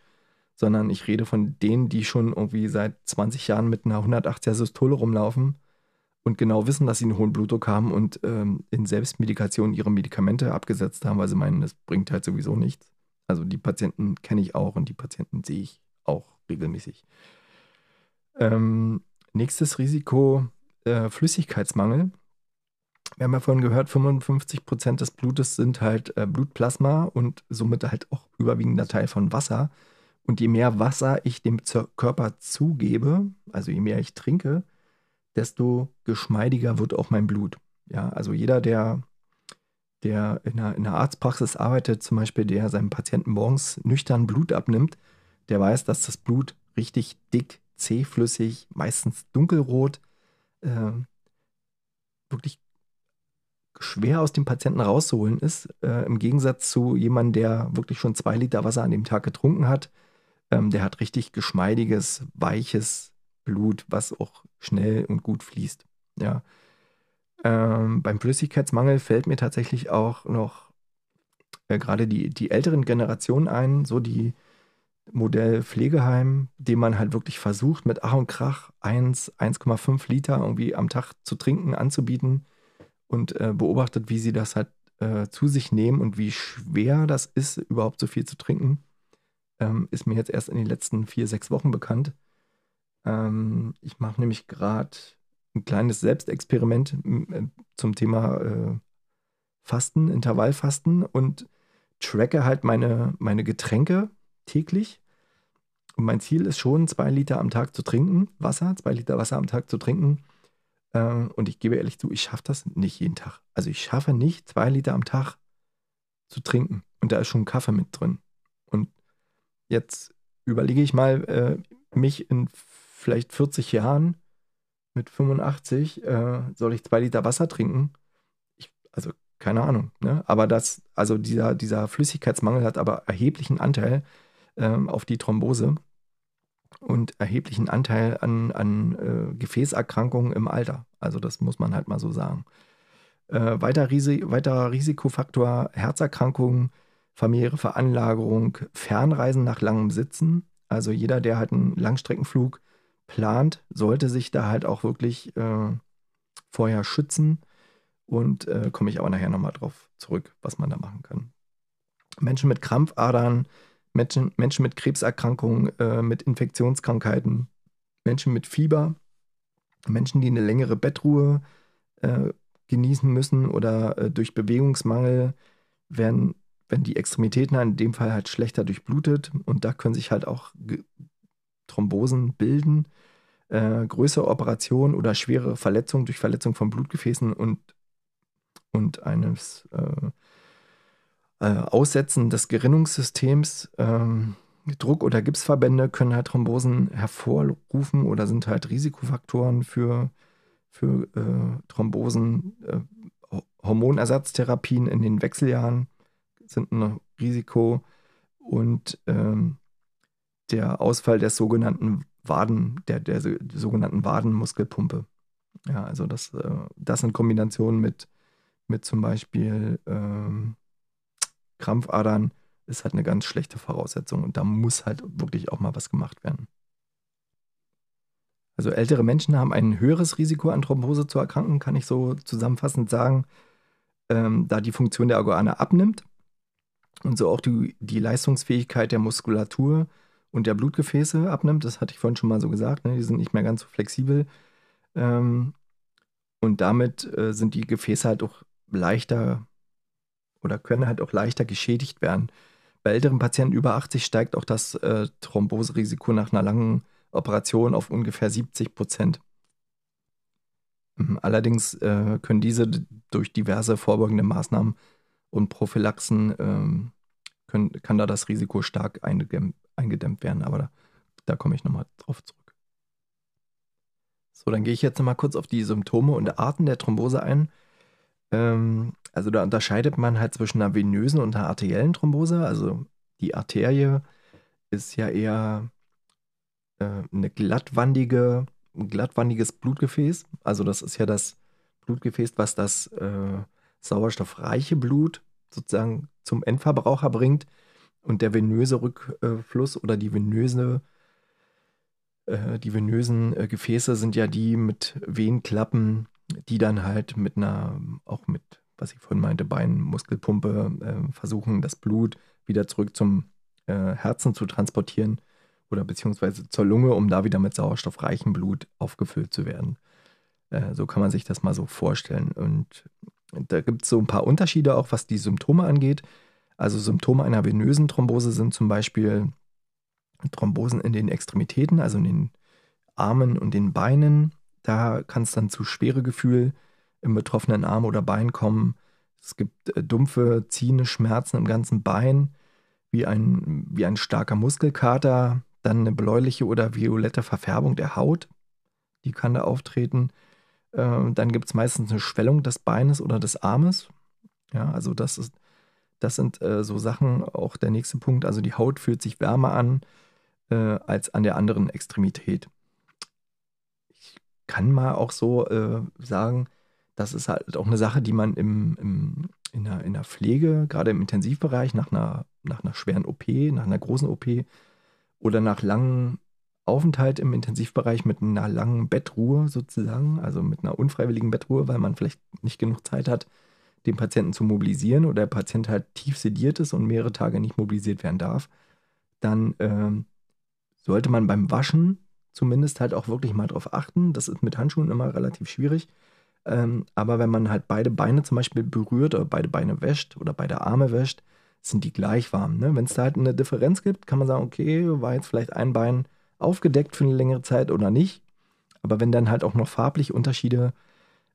sondern ich rede von denen, die schon irgendwie seit 20 Jahren mit einer 180er Systole rumlaufen und genau wissen, dass sie einen hohen Blutdruck haben und ähm, in Selbstmedikation ihre Medikamente abgesetzt haben, weil sie meinen, das bringt halt sowieso nichts. Also die Patienten kenne ich auch und die Patienten sehe ich auch regelmäßig. Ähm, nächstes Risiko, äh, Flüssigkeitsmangel. Wir haben ja vorhin gehört, 55 Prozent des Blutes sind halt äh, Blutplasma und somit halt auch überwiegender Teil von Wasser. Und je mehr Wasser ich dem Körper zugebe, also je mehr ich trinke, desto geschmeidiger wird auch mein Blut. Ja, also jeder, der der in einer, in einer Arztpraxis arbeitet, zum Beispiel, der seinem Patienten morgens nüchtern Blut abnimmt, der weiß, dass das Blut richtig dick, zähflüssig, meistens dunkelrot, äh, wirklich schwer aus dem Patienten rauszuholen ist, äh, im Gegensatz zu jemandem, der wirklich schon zwei Liter Wasser an dem Tag getrunken hat. Ähm, der hat richtig geschmeidiges, weiches Blut, was auch schnell und gut fließt. Ja. Ähm, beim Flüssigkeitsmangel fällt mir tatsächlich auch noch äh, gerade die, die älteren Generationen ein, so die Modell Pflegeheim, dem man halt wirklich versucht, mit Ach und Krach 1, 1,5 Liter irgendwie am Tag zu trinken, anzubieten und äh, beobachtet, wie sie das halt äh, zu sich nehmen und wie schwer das ist, überhaupt so viel zu trinken. Ähm, ist mir jetzt erst in den letzten vier, sechs Wochen bekannt. Ähm, ich mache nämlich gerade ein kleines Selbstexperiment äh, zum Thema äh, Fasten, Intervallfasten und tracke halt meine, meine Getränke täglich. Und mein Ziel ist schon, zwei Liter am Tag zu trinken, Wasser, zwei Liter Wasser am Tag zu trinken. Äh, und ich gebe ehrlich zu, ich schaffe das nicht jeden Tag. Also ich schaffe nicht, zwei Liter am Tag zu trinken. Und da ist schon Kaffee mit drin. Jetzt überlege ich mal, äh, mich in vielleicht 40 Jahren mit 85 äh, soll ich zwei Liter Wasser trinken. Ich, also keine Ahnung. Ne? Aber das, also dieser, dieser Flüssigkeitsmangel hat aber erheblichen Anteil ähm, auf die Thrombose und erheblichen Anteil an, an äh, Gefäßerkrankungen im Alter. Also das muss man halt mal so sagen. Äh, weiter Risi weiterer Risikofaktor Herzerkrankungen, familiäre Veranlagerung, Fernreisen nach langem Sitzen. Also jeder, der halt einen Langstreckenflug plant, sollte sich da halt auch wirklich äh, vorher schützen. Und äh, komme ich aber nachher nochmal drauf zurück, was man da machen kann. Menschen mit Krampfadern, Menschen, Menschen mit Krebserkrankungen, äh, mit Infektionskrankheiten, Menschen mit Fieber, Menschen, die eine längere Bettruhe äh, genießen müssen oder äh, durch Bewegungsmangel werden, wenn die Extremitäten in dem Fall halt schlechter durchblutet und da können sich halt auch Thrombosen bilden äh, größere Operationen oder schwere Verletzungen durch Verletzung von Blutgefäßen und, und eines äh, äh, Aussetzen des Gerinnungssystems. Ähm, Druck- oder Gipsverbände können halt Thrombosen hervorrufen oder sind halt Risikofaktoren für, für äh, Thrombosen. Äh, Hormonersatztherapien in den Wechseljahren sind ein Risiko und ähm, der Ausfall des sogenannten Waden, der, der sogenannten Wadenmuskelpumpe. Ja, also das, äh, das in Kombination mit, mit zum Beispiel ähm, Krampfadern ist halt eine ganz schlechte Voraussetzung und da muss halt wirklich auch mal was gemacht werden. Also ältere Menschen haben ein höheres Risiko an Thrombose zu erkranken, kann ich so zusammenfassend sagen, ähm, da die Funktion der Organe abnimmt und so auch die, die Leistungsfähigkeit der Muskulatur und der Blutgefäße abnimmt. Das hatte ich vorhin schon mal so gesagt. Ne? Die sind nicht mehr ganz so flexibel. Ähm, und damit äh, sind die Gefäße halt auch leichter oder können halt auch leichter geschädigt werden. Bei älteren Patienten über 80 steigt auch das äh, Thromboserisiko nach einer langen Operation auf ungefähr 70 Prozent. Mhm, allerdings äh, können diese durch diverse vorbeugende Maßnahmen und Prophylaxen ähm, können, kann da das Risiko stark eingedämmt, werden, aber da, da komme ich nochmal drauf zurück. So, dann gehe ich jetzt nochmal kurz auf die Symptome und Arten der Thrombose ein. Ähm, also da unterscheidet man halt zwischen einer venösen und einer arteriellen Thrombose. Also die Arterie ist ja eher äh, eine glattwandige, ein glattwandiges Blutgefäß. Also das ist ja das Blutgefäß, was das äh, sauerstoffreiche Blut sozusagen zum Endverbraucher bringt. Und der venöse Rückfluss oder die venöse, äh, die venösen äh, Gefäße sind ja die mit Venenklappen, die dann halt mit einer, auch mit, was ich vorhin meinte, Beinmuskelpumpe äh, versuchen, das Blut wieder zurück zum Herzen zu transportieren oder beziehungsweise zur Lunge, um da wieder mit sauerstoffreichem Blut aufgefüllt zu werden. So kann man sich das mal so vorstellen. Und da gibt es so ein paar Unterschiede auch, was die Symptome angeht. Also Symptome einer venösen Thrombose sind zum Beispiel Thrombosen in den Extremitäten, also in den Armen und den Beinen. Da kann es dann zu Schweregefühl im betroffenen Arm oder Bein kommen. Es gibt äh, dumpfe, ziehende Schmerzen im ganzen Bein wie ein, wie ein starker Muskelkater, dann eine bläuliche oder violette Verfärbung der Haut, die kann da auftreten. Ähm, dann gibt es meistens eine Schwellung des Beines oder des Armes. Ja, also das ist, das sind äh, so Sachen, auch der nächste Punkt. Also die Haut fühlt sich wärmer an äh, als an der anderen Extremität. Ich kann mal auch so äh, sagen, das ist halt auch eine Sache, die man im, im in der, in der Pflege, gerade im Intensivbereich, nach einer, nach einer schweren OP, nach einer großen OP oder nach langem Aufenthalt im Intensivbereich mit einer langen Bettruhe sozusagen, also mit einer unfreiwilligen Bettruhe, weil man vielleicht nicht genug Zeit hat, den Patienten zu mobilisieren oder der Patient halt tief sediert ist und mehrere Tage nicht mobilisiert werden darf, dann ähm, sollte man beim Waschen zumindest halt auch wirklich mal drauf achten. Das ist mit Handschuhen immer relativ schwierig ähm, aber wenn man halt beide Beine zum Beispiel berührt oder beide Beine wäscht oder beide Arme wäscht, sind die gleich warm. Ne? Wenn es da halt eine Differenz gibt, kann man sagen, okay, war jetzt vielleicht ein Bein aufgedeckt für eine längere Zeit oder nicht. Aber wenn dann halt auch noch farbliche Unterschiede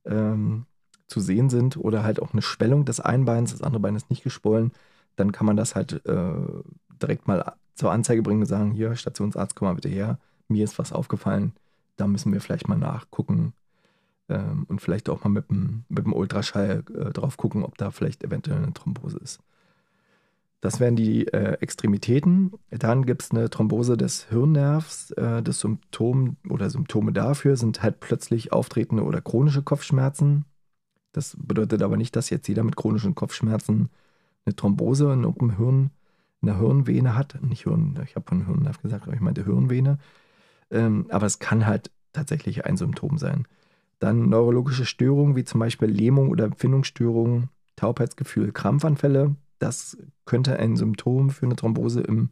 ähm, zu sehen sind oder halt auch eine Schwellung des einen Beins, das andere Bein ist nicht geschwollen, dann kann man das halt äh, direkt mal zur Anzeige bringen und sagen, hier, Stationsarzt, komm mal bitte her, mir ist was aufgefallen, da müssen wir vielleicht mal nachgucken, ähm, und vielleicht auch mal mit dem, mit dem Ultraschall äh, drauf gucken, ob da vielleicht eventuell eine Thrombose ist. Das wären die äh, Extremitäten. Dann gibt es eine Thrombose des Hirnnervs. Äh, das Symptom oder Symptome dafür sind halt plötzlich auftretende oder chronische Kopfschmerzen. Das bedeutet aber nicht, dass jetzt jeder mit chronischen Kopfschmerzen eine Thrombose in einem Hirn, in der Hirnvene hat. Nicht Hirn, ich habe von Hirnnerv gesagt, aber ich meinte Hirnvene. Ähm, aber es kann halt tatsächlich ein Symptom sein. Dann neurologische Störungen wie zum Beispiel Lähmung oder Empfindungsstörungen, Taubheitsgefühl, Krampfanfälle. Das könnte ein Symptom für eine Thrombose im,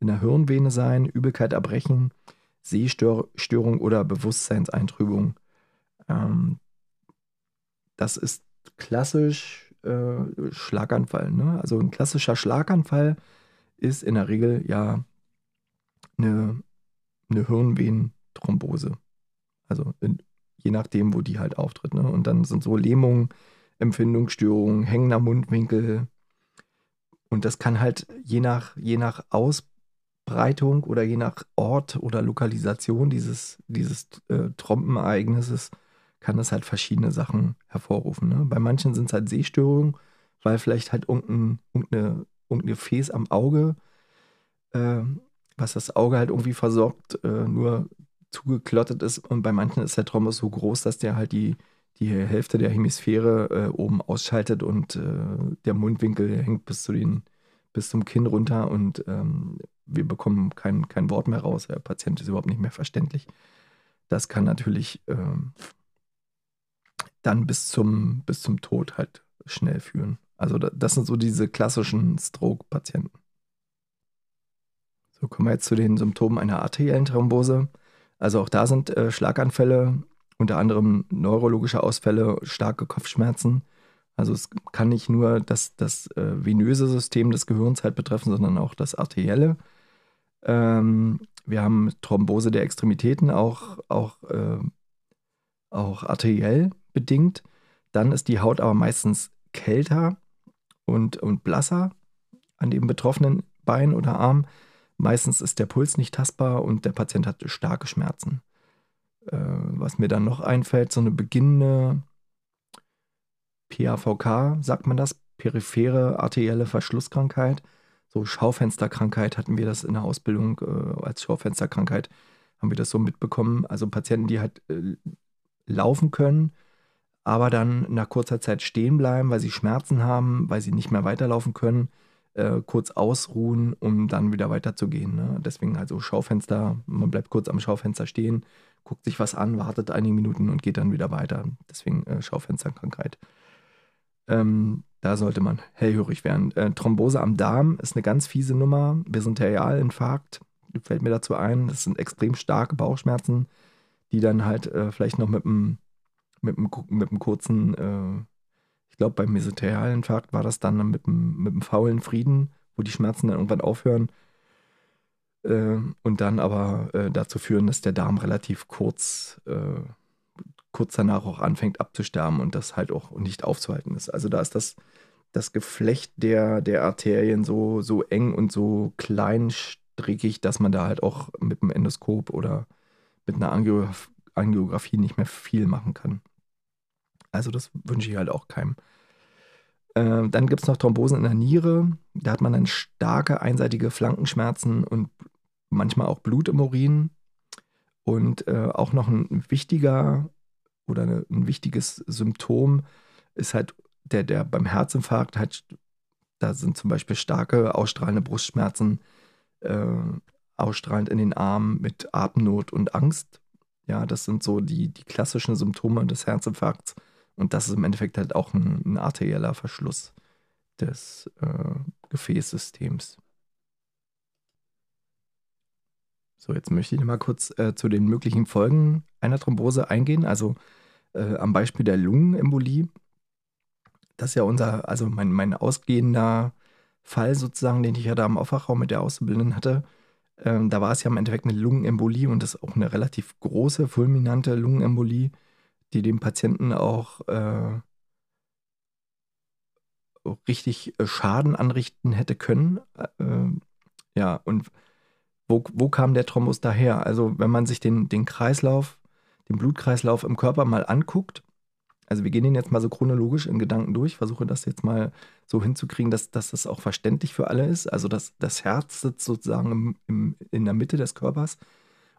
in der Hirnvene sein. Übelkeit, Erbrechen, Sehstörung oder Bewusstseinseintrübung. Ähm, das ist klassisch äh, Schlaganfall. Ne? Also ein klassischer Schlaganfall ist in der Regel ja eine, eine Hirnvenenthrombose. Also in, je nachdem, wo die halt auftritt. Ne? Und dann sind so Lähmungen, Empfindungsstörungen, hängender Mundwinkel. Und das kann halt je nach, je nach Ausbreitung oder je nach Ort oder Lokalisation dieses, dieses äh, Trompenereignisses kann das halt verschiedene Sachen hervorrufen. Ne? Bei manchen sind es halt Sehstörungen, weil vielleicht halt irgendein, irgendeine, irgendein Gefäß am Auge, äh, was das Auge halt irgendwie versorgt, äh, nur zugeklottet ist und bei manchen ist der Thrombus so groß, dass der halt die, die Hälfte der Hemisphäre äh, oben ausschaltet und äh, der Mundwinkel hängt bis zu den bis zum Kinn runter und ähm, wir bekommen kein, kein Wort mehr raus. Der Patient ist überhaupt nicht mehr verständlich. Das kann natürlich ähm, dann bis zum, bis zum Tod halt schnell führen. Also das sind so diese klassischen Stroke-Patienten. So kommen wir jetzt zu den Symptomen einer arteriellen Thrombose. Also auch da sind äh, Schlaganfälle, unter anderem neurologische Ausfälle, starke Kopfschmerzen. Also es kann nicht nur das, das äh, venöse System des Gehirns halt betreffen, sondern auch das arterielle. Ähm, wir haben Thrombose der Extremitäten, auch, auch, äh, auch arteriell bedingt. Dann ist die Haut aber meistens kälter und, und blasser an dem betroffenen Bein oder Arm. Meistens ist der Puls nicht tastbar und der Patient hat starke Schmerzen. Äh, was mir dann noch einfällt, so eine beginnende PAVK, sagt man das, periphere arterielle Verschlusskrankheit. So Schaufensterkrankheit hatten wir das in der Ausbildung äh, als Schaufensterkrankheit, haben wir das so mitbekommen. Also Patienten, die halt äh, laufen können, aber dann nach kurzer Zeit stehen bleiben, weil sie Schmerzen haben, weil sie nicht mehr weiterlaufen können, äh, kurz ausruhen, um dann wieder weiterzugehen. Ne? Deswegen also Schaufenster, man bleibt kurz am Schaufenster stehen, guckt sich was an, wartet einige Minuten und geht dann wieder weiter. Deswegen äh, Schaufensterkrankheit. Ähm, da sollte man hellhörig werden. Äh, Thrombose am Darm ist eine ganz fiese Nummer. Mesenterialinfarkt fällt mir dazu ein. Das sind extrem starke Bauchschmerzen, die dann halt äh, vielleicht noch mit einem mit mit kurzen, äh, ich glaube beim Mesenterialinfarkt war das dann mit einem, mit einem faulen Frieden, wo die Schmerzen dann irgendwann aufhören äh, und dann aber äh, dazu führen, dass der Darm relativ kurz, äh, kurz danach auch anfängt abzusterben und das halt auch nicht aufzuhalten ist. Also da ist das, das Geflecht der, der Arterien so, so eng und so kleinstrickig, dass man da halt auch mit einem Endoskop oder mit einer Angiografie nicht mehr viel machen kann. Also das wünsche ich halt auch keinem. Äh, dann gibt es noch Thrombosen in der Niere. Da hat man dann starke einseitige Flankenschmerzen und manchmal auch Blut im Urin. Und äh, auch noch ein wichtiger oder eine, ein wichtiges Symptom ist halt der, der beim Herzinfarkt halt, da sind zum Beispiel starke ausstrahlende Brustschmerzen, äh, ausstrahlend in den Armen mit Atemnot und Angst. Ja, das sind so die, die klassischen Symptome des Herzinfarkts. Und das ist im Endeffekt halt auch ein, ein arterieller Verschluss des äh, Gefäßsystems. So, jetzt möchte ich mal kurz äh, zu den möglichen Folgen einer Thrombose eingehen. Also äh, am Beispiel der Lungenembolie. Das ist ja unser, also mein, mein ausgehender Fall sozusagen, den ich ja da im Aufwachraum mit der Auszubildenden hatte. Ähm, da war es ja im Endeffekt eine Lungenembolie und das ist auch eine relativ große, fulminante Lungenembolie die dem Patienten auch äh, richtig äh, Schaden anrichten hätte können. Äh, ja, und wo, wo kam der Thrombus daher? Also, wenn man sich den, den Kreislauf, den Blutkreislauf im Körper mal anguckt, also wir gehen den jetzt mal so chronologisch in Gedanken durch, versuche das jetzt mal so hinzukriegen, dass, dass das auch verständlich für alle ist. Also das, das Herz sitzt sozusagen im, im, in der Mitte des Körpers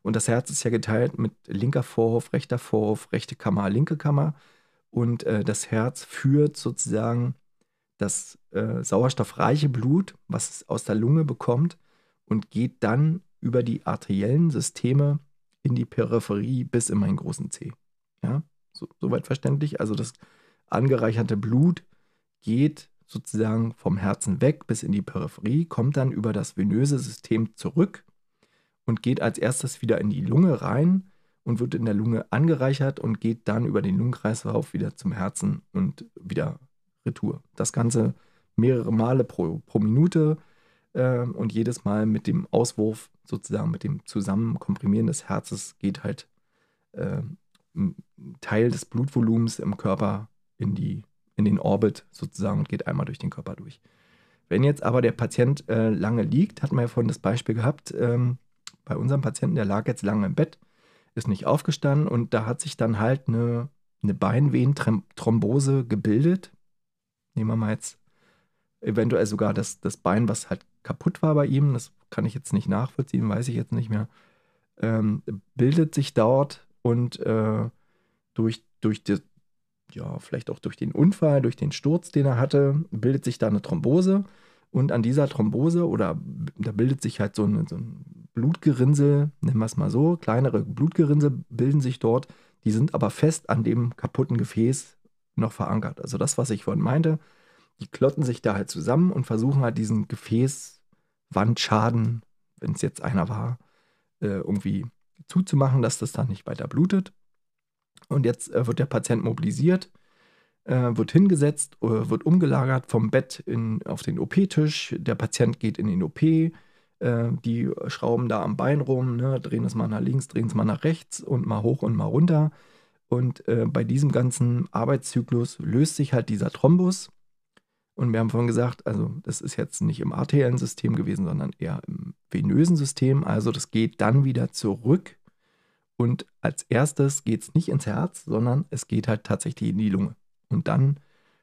und das Herz ist ja geteilt mit linker Vorhof, rechter Vorhof, rechte Kammer, linke Kammer. Und äh, das Herz führt sozusagen das äh, sauerstoffreiche Blut, was es aus der Lunge bekommt, und geht dann über die arteriellen Systeme in die Peripherie bis in meinen großen C. Ja, so, soweit verständlich. Also das angereicherte Blut geht sozusagen vom Herzen weg bis in die Peripherie, kommt dann über das venöse System zurück und geht als erstes wieder in die Lunge rein und wird in der Lunge angereichert und geht dann über den Lungenkreislauf wieder zum Herzen und wieder retour. Das Ganze mehrere Male pro, pro Minute äh, und jedes Mal mit dem Auswurf, sozusagen mit dem Zusammenkomprimieren des Herzes, geht halt äh, ein Teil des Blutvolumens im Körper in, die, in den Orbit sozusagen und geht einmal durch den Körper durch. Wenn jetzt aber der Patient äh, lange liegt, hat man ja vorhin das Beispiel gehabt, ähm, bei unserem Patienten, der lag jetzt lange im Bett, ist nicht aufgestanden und da hat sich dann halt eine, eine Beinvenenthrombose gebildet. Nehmen wir mal jetzt eventuell sogar das, das Bein, was halt kaputt war bei ihm, das kann ich jetzt nicht nachvollziehen, weiß ich jetzt nicht mehr, ähm, bildet sich dort und äh, durch, durch die, ja, vielleicht auch durch den Unfall, durch den Sturz, den er hatte, bildet sich da eine Thrombose und an dieser Thrombose oder da bildet sich halt so, eine, so ein Blutgerinnsel, nennen wir es mal so, kleinere Blutgerinnsel bilden sich dort, die sind aber fest an dem kaputten Gefäß noch verankert. Also das, was ich vorhin meinte, die klotten sich da halt zusammen und versuchen halt diesen Gefäßwandschaden, wenn es jetzt einer war, äh, irgendwie zuzumachen, dass das dann nicht weiter blutet. Und jetzt äh, wird der Patient mobilisiert äh, wird hingesetzt, wird umgelagert vom Bett in, auf den OP-Tisch. Der Patient geht in den OP. Die schrauben da am Bein rum, ne, drehen es mal nach links, drehen es mal nach rechts und mal hoch und mal runter. Und äh, bei diesem ganzen Arbeitszyklus löst sich halt dieser Thrombus. Und wir haben vorhin gesagt, also das ist jetzt nicht im arteriellen System gewesen, sondern eher im venösen System. Also das geht dann wieder zurück. Und als erstes geht es nicht ins Herz, sondern es geht halt tatsächlich in die Lunge. Und dann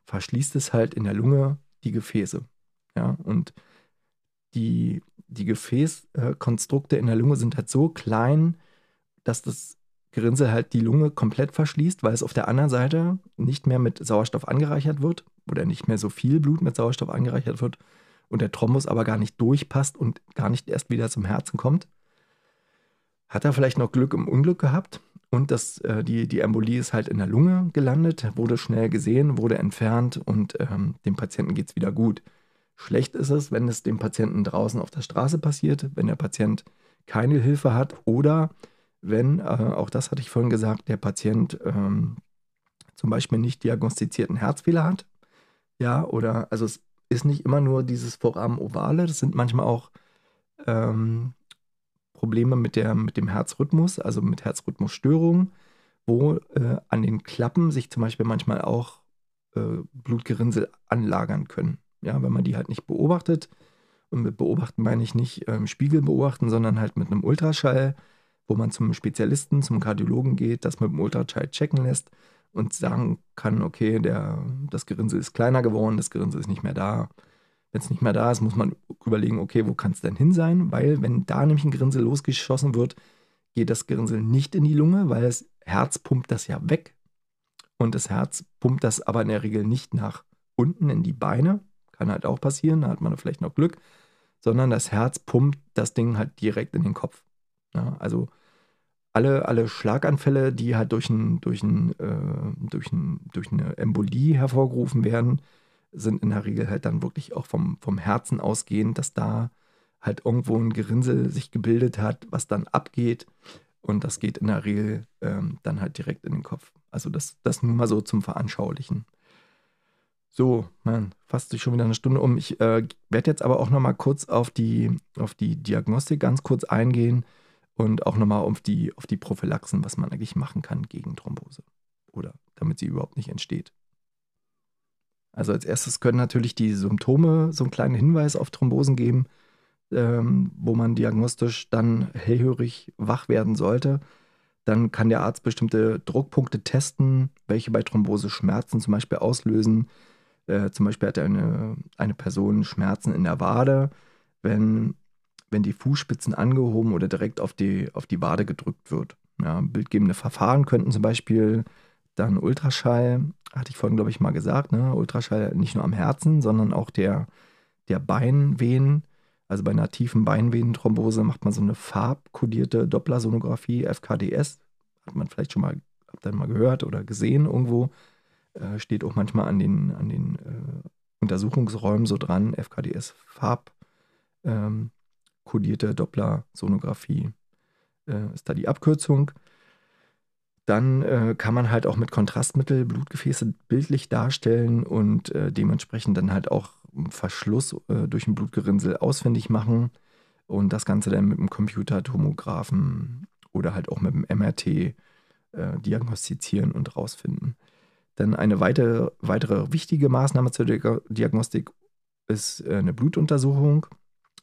verschließt es halt in der Lunge die Gefäße. Ja, und die, die Gefäßkonstrukte in der Lunge sind halt so klein, dass das Gerinnsel halt die Lunge komplett verschließt, weil es auf der anderen Seite nicht mehr mit Sauerstoff angereichert wird oder nicht mehr so viel Blut mit Sauerstoff angereichert wird und der Thrombus aber gar nicht durchpasst und gar nicht erst wieder zum Herzen kommt. Hat er vielleicht noch Glück im Unglück gehabt und das, äh, die, die Embolie ist halt in der Lunge gelandet, wurde schnell gesehen, wurde entfernt und ähm, dem Patienten geht es wieder gut. Schlecht ist es, wenn es dem Patienten draußen auf der Straße passiert, wenn der Patient keine Hilfe hat oder wenn, äh, auch das hatte ich vorhin gesagt, der Patient ähm, zum Beispiel nicht diagnostizierten Herzfehler hat. Ja, oder also es ist nicht immer nur dieses Vorrahmen ovale, das sind manchmal auch ähm, Probleme mit, der, mit dem Herzrhythmus, also mit Herzrhythmusstörungen, wo äh, an den Klappen sich zum Beispiel manchmal auch äh, Blutgerinnsel anlagern können. Ja, wenn man die halt nicht beobachtet. Und mit beobachten meine ich nicht ähm, Spiegel beobachten, sondern halt mit einem Ultraschall, wo man zum Spezialisten, zum Kardiologen geht, das mit dem Ultraschall checken lässt und sagen kann, okay, der, das Gerinnsel ist kleiner geworden, das Gerinnsel ist nicht mehr da. Wenn es nicht mehr da ist, muss man überlegen, okay, wo kann es denn hin sein? Weil wenn da nämlich ein Gerinnsel losgeschossen wird, geht das Gerinnsel nicht in die Lunge, weil das Herz pumpt das ja weg. Und das Herz pumpt das aber in der Regel nicht nach unten in die Beine. Kann halt auch passieren, da hat man vielleicht noch Glück. Sondern das Herz pumpt das Ding halt direkt in den Kopf. Ja, also alle, alle Schlaganfälle, die halt durch, ein, durch, ein, äh, durch, ein, durch eine Embolie hervorgerufen werden, sind in der Regel halt dann wirklich auch vom, vom Herzen ausgehend, dass da halt irgendwo ein Gerinnsel sich gebildet hat, was dann abgeht. Und das geht in der Regel ähm, dann halt direkt in den Kopf. Also das, das nur mal so zum Veranschaulichen. So, man, fast sich schon wieder eine Stunde um. Ich äh, werde jetzt aber auch noch mal kurz auf die, auf die Diagnostik ganz kurz eingehen und auch noch mal auf die, auf die Prophylaxen, was man eigentlich machen kann gegen Thrombose oder damit sie überhaupt nicht entsteht. Also als erstes können natürlich die Symptome so einen kleinen Hinweis auf Thrombosen geben, ähm, wo man diagnostisch dann hellhörig wach werden sollte. Dann kann der Arzt bestimmte Druckpunkte testen, welche bei Thrombose Schmerzen zum Beispiel auslösen. Äh, zum Beispiel hat eine, eine Person Schmerzen in der Wade, wenn, wenn die Fußspitzen angehoben oder direkt auf die, auf die Wade gedrückt wird. Ja, bildgebende Verfahren könnten zum Beispiel dann Ultraschall, hatte ich vorhin, glaube ich, mal gesagt, ne? Ultraschall nicht nur am Herzen, sondern auch der, der Beinvenen. Also bei einer tiefen Beinvenenthrombose macht man so eine farbkodierte Dopplersonographie, FKDS. Hat man vielleicht schon mal, habt ihr mal gehört oder gesehen irgendwo. Äh, steht auch manchmal an den, an den äh, Untersuchungsräumen so dran, FKDS farbkodierte ähm, Dopplersonographie äh, ist da die Abkürzung. Dann äh, kann man halt auch mit Kontrastmittel Blutgefäße bildlich darstellen und äh, dementsprechend dann halt auch Verschluss äh, durch ein Blutgerinnsel ausfindig machen und das Ganze dann mit dem Computertomographen oder halt auch mit dem MRT äh, diagnostizieren und rausfinden. Dann eine weitere, weitere wichtige Maßnahme zur Diagnostik ist äh, eine Blutuntersuchung.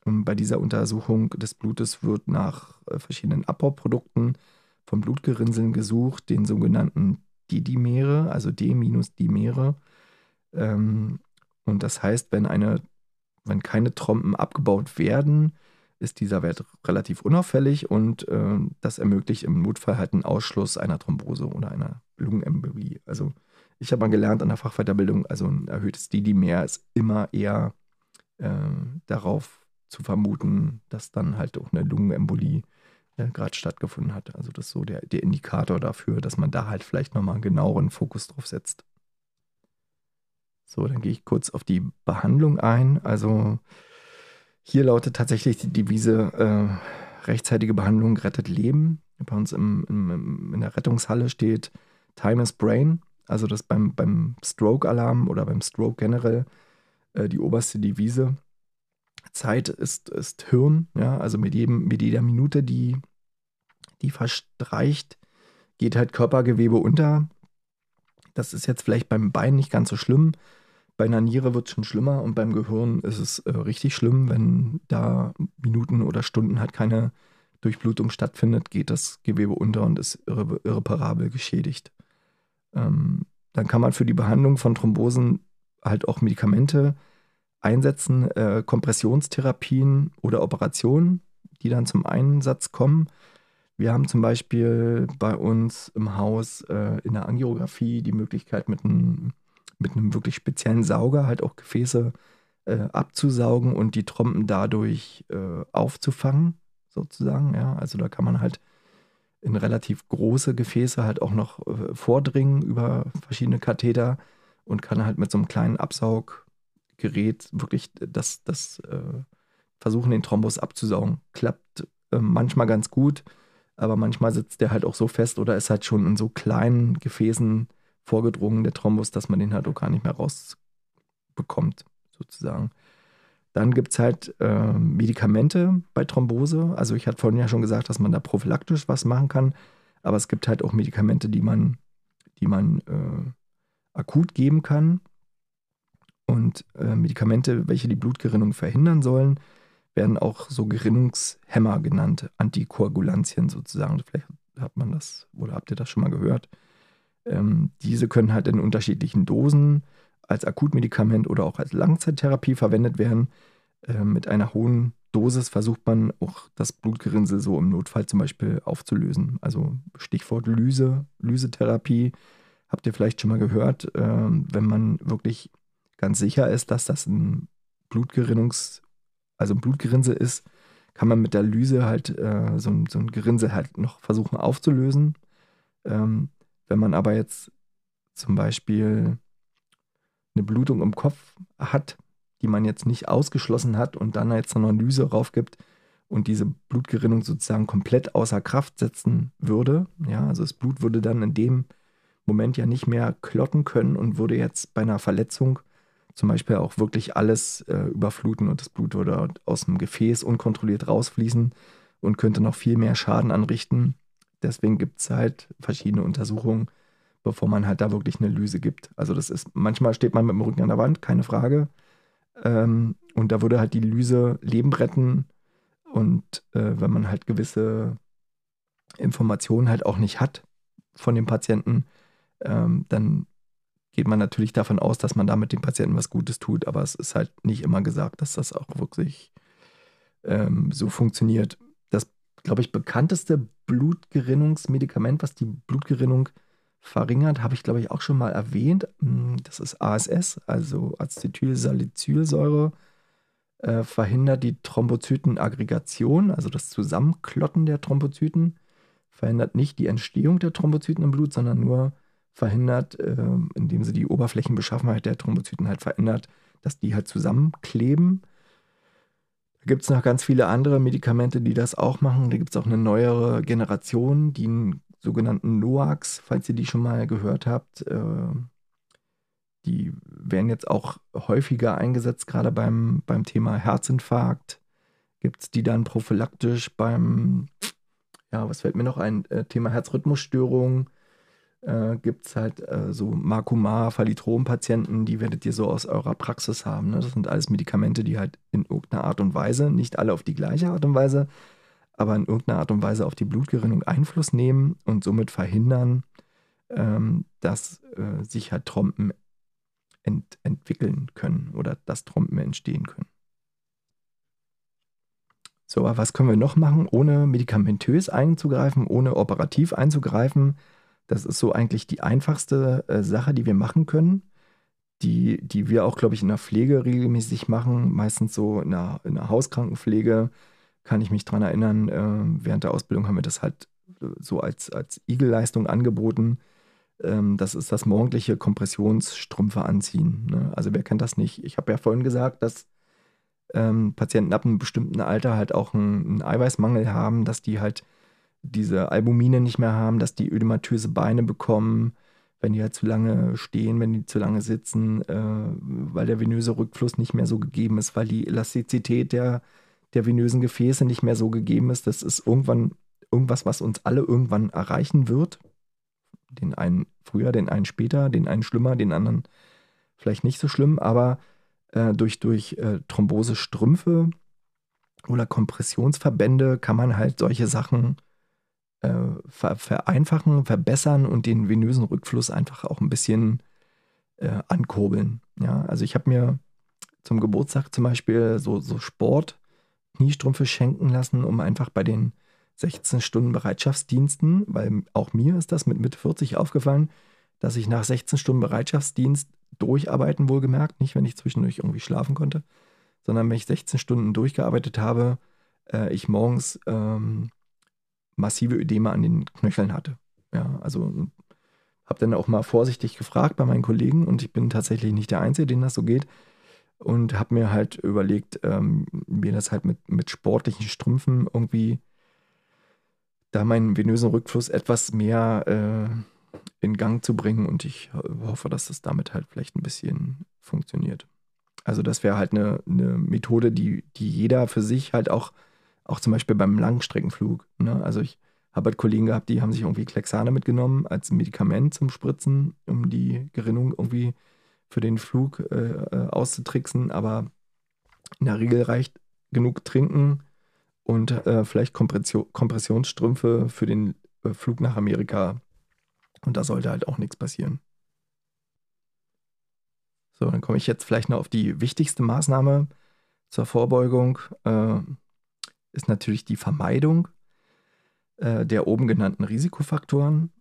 Und bei dieser Untersuchung des Blutes wird nach äh, verschiedenen Abbauprodukten von Blutgerinnseln gesucht, den sogenannten Didimere, also D-Dimere. Ähm, und das heißt, wenn, eine, wenn keine Trompen abgebaut werden, ist dieser Wert relativ unauffällig und äh, das ermöglicht im Notfall halt einen Ausschluss einer Thrombose oder einer Lungenembolie. Also ich habe mal gelernt an der Fachweiterbildung, also ein erhöhtes Didimer ist immer eher äh, darauf zu vermuten, dass dann halt auch eine Lungenembolie äh, gerade stattgefunden hat. Also das ist so der, der Indikator dafür, dass man da halt vielleicht nochmal einen genaueren Fokus drauf setzt. So, dann gehe ich kurz auf die Behandlung ein. Also hier lautet tatsächlich die Devise, äh, rechtzeitige Behandlung rettet Leben. Bei uns im, im, in der Rettungshalle steht Time is Brain. Also das beim, beim Stroke-Alarm oder beim Stroke generell äh, die oberste Devise. Zeit ist, ist Hirn, ja, also mit, jedem, mit jeder Minute, die, die verstreicht, geht halt Körpergewebe unter. Das ist jetzt vielleicht beim Bein nicht ganz so schlimm. Bei einer Niere wird es schon schlimmer und beim Gehirn ist es äh, richtig schlimm, wenn da Minuten oder Stunden halt keine Durchblutung stattfindet, geht das Gewebe unter und ist irre, irreparabel geschädigt. Ähm, dann kann man für die Behandlung von Thrombosen halt auch Medikamente einsetzen, äh, Kompressionstherapien oder Operationen, die dann zum Einsatz kommen. Wir haben zum Beispiel bei uns im Haus äh, in der Angiografie die Möglichkeit, mit einem, mit einem wirklich speziellen Sauger halt auch Gefäße äh, abzusaugen und die Trompen dadurch äh, aufzufangen, sozusagen. Ja, also da kann man halt in relativ große Gefäße halt auch noch äh, vordringen über verschiedene Katheter und kann halt mit so einem kleinen Absauggerät wirklich das, das äh, versuchen, den Thrombus abzusaugen. Klappt äh, manchmal ganz gut, aber manchmal sitzt der halt auch so fest oder ist halt schon in so kleinen Gefäßen vorgedrungen, der Thrombus, dass man den halt auch gar nicht mehr rausbekommt, sozusagen. Dann gibt es halt äh, Medikamente bei Thrombose. Also ich hatte vorhin ja schon gesagt, dass man da prophylaktisch was machen kann. Aber es gibt halt auch Medikamente, die man, die man äh, akut geben kann. Und äh, Medikamente, welche die Blutgerinnung verhindern sollen, werden auch so Gerinnungshemmer genannt, Antikoagulantien sozusagen. Vielleicht hat man das oder habt ihr das schon mal gehört. Ähm, diese können halt in unterschiedlichen Dosen als Akutmedikament oder auch als Langzeittherapie verwendet werden. Äh, mit einer hohen Dosis versucht man auch das Blutgerinnsel so im Notfall zum Beispiel aufzulösen. Also Stichwort Lyse, Lysetherapie habt ihr vielleicht schon mal gehört. Äh, wenn man wirklich ganz sicher ist, dass das ein Blutgerinnungs, also ein Blutgerinnsel ist, kann man mit der Lyse halt äh, so, ein, so ein Gerinnsel halt noch versuchen aufzulösen. Ähm, wenn man aber jetzt zum Beispiel eine Blutung im Kopf hat, die man jetzt nicht ausgeschlossen hat und dann jetzt eine Analyse raufgibt und diese Blutgerinnung sozusagen komplett außer Kraft setzen würde. Ja, also das Blut würde dann in dem Moment ja nicht mehr klotten können und würde jetzt bei einer Verletzung zum Beispiel auch wirklich alles äh, überfluten und das Blut würde aus dem Gefäß unkontrolliert rausfließen und könnte noch viel mehr Schaden anrichten. Deswegen gibt es halt verschiedene Untersuchungen, bevor man halt da wirklich eine Lyse gibt. Also das ist, manchmal steht man mit dem Rücken an der Wand, keine Frage. Ähm, und da würde halt die Lyse Leben retten. Und äh, wenn man halt gewisse Informationen halt auch nicht hat von dem Patienten, ähm, dann geht man natürlich davon aus, dass man damit dem Patienten was Gutes tut. Aber es ist halt nicht immer gesagt, dass das auch wirklich ähm, so funktioniert. Das, glaube ich, bekannteste Blutgerinnungsmedikament, was die Blutgerinnung verringert, habe ich glaube ich auch schon mal erwähnt. Hm, das ist ASS, also Acetylsalicylsäure, äh, verhindert die Thrombozytenaggregation, also das Zusammenklotten der Thrombozyten, verhindert nicht die Entstehung der Thrombozyten im Blut, sondern nur verhindert, äh, indem sie die Oberflächenbeschaffenheit der Thrombozyten halt verändert, dass die halt zusammenkleben. Da gibt es noch ganz viele andere Medikamente, die das auch machen. Da gibt es auch eine neuere Generation, die einen sogenannten NOACs, falls ihr die schon mal gehört habt. Äh, die werden jetzt auch häufiger eingesetzt, gerade beim, beim Thema Herzinfarkt. Gibt es die dann prophylaktisch beim, ja, was fällt mir noch ein, äh, Thema Herzrhythmusstörung. Äh, Gibt es halt äh, so Makuma, Phalitrom-Patienten, die werdet ihr so aus eurer Praxis haben. Ne? Das sind alles Medikamente, die halt in irgendeiner Art und Weise, nicht alle auf die gleiche Art und Weise, aber in irgendeiner Art und Weise auf die Blutgerinnung Einfluss nehmen und somit verhindern, ähm, dass äh, sich halt Trompen ent entwickeln können oder dass Trompen entstehen können. So, aber was können wir noch machen, ohne medikamentös einzugreifen, ohne operativ einzugreifen? Das ist so eigentlich die einfachste äh, Sache, die wir machen können, die, die wir auch, glaube ich, in der Pflege regelmäßig machen, meistens so in der, in der Hauskrankenpflege kann ich mich daran erinnern, äh, während der Ausbildung haben wir das halt äh, so als, als Igelleistung angeboten. Ähm, das ist das morgendliche Kompressionsstrümpfe anziehen. Ne? Also wer kennt das nicht? Ich habe ja vorhin gesagt, dass ähm, Patienten ab einem bestimmten Alter halt auch einen, einen, Eiweißmangel haben, dass die halt diese Albumine nicht mehr haben, dass die ödematöse Beine bekommen, wenn die halt zu lange stehen, wenn die zu lange sitzen, äh, weil der venöse Rückfluss nicht mehr so gegeben ist, weil die Elastizität der der venösen Gefäße nicht mehr so gegeben ist. Das ist irgendwann irgendwas, was uns alle irgendwann erreichen wird. Den einen früher, den einen später, den einen schlimmer, den anderen vielleicht nicht so schlimm, aber äh, durch, durch äh, Thrombosestrümpfe oder Kompressionsverbände kann man halt solche Sachen äh, ver vereinfachen, verbessern und den venösen Rückfluss einfach auch ein bisschen äh, ankurbeln. Ja, also ich habe mir zum Geburtstag zum Beispiel so, so Sport Kniestrümpfe schenken lassen, um einfach bei den 16 Stunden Bereitschaftsdiensten, weil auch mir ist das mit Mitte 40 aufgefallen, dass ich nach 16 Stunden Bereitschaftsdienst durcharbeiten wohlgemerkt, nicht wenn ich zwischendurch irgendwie schlafen konnte, sondern wenn ich 16 Stunden durchgearbeitet habe, äh, ich morgens ähm, massive Ödeme an den Knöcheln hatte. Ja, also habe dann auch mal vorsichtig gefragt bei meinen Kollegen und ich bin tatsächlich nicht der Einzige, den das so geht. Und habe mir halt überlegt, ähm, mir das halt mit, mit sportlichen Strümpfen irgendwie da meinen venösen Rückfluss etwas mehr äh, in Gang zu bringen. Und ich hoffe, dass das damit halt vielleicht ein bisschen funktioniert. Also das wäre halt eine, eine Methode, die, die jeder für sich halt auch, auch zum Beispiel beim Langstreckenflug. Ne? Also ich habe halt Kollegen gehabt, die haben sich irgendwie Klexane mitgenommen als Medikament zum Spritzen, um die Gerinnung irgendwie für den Flug äh, äh, auszutricksen. Aber in der Regel reicht genug trinken und äh, vielleicht Kompression, Kompressionsstrümpfe für den äh, Flug nach Amerika. Und da sollte halt auch nichts passieren. So, dann komme ich jetzt vielleicht noch auf die wichtigste Maßnahme zur Vorbeugung. Äh, ist natürlich die Vermeidung äh, der oben genannten Risikofaktoren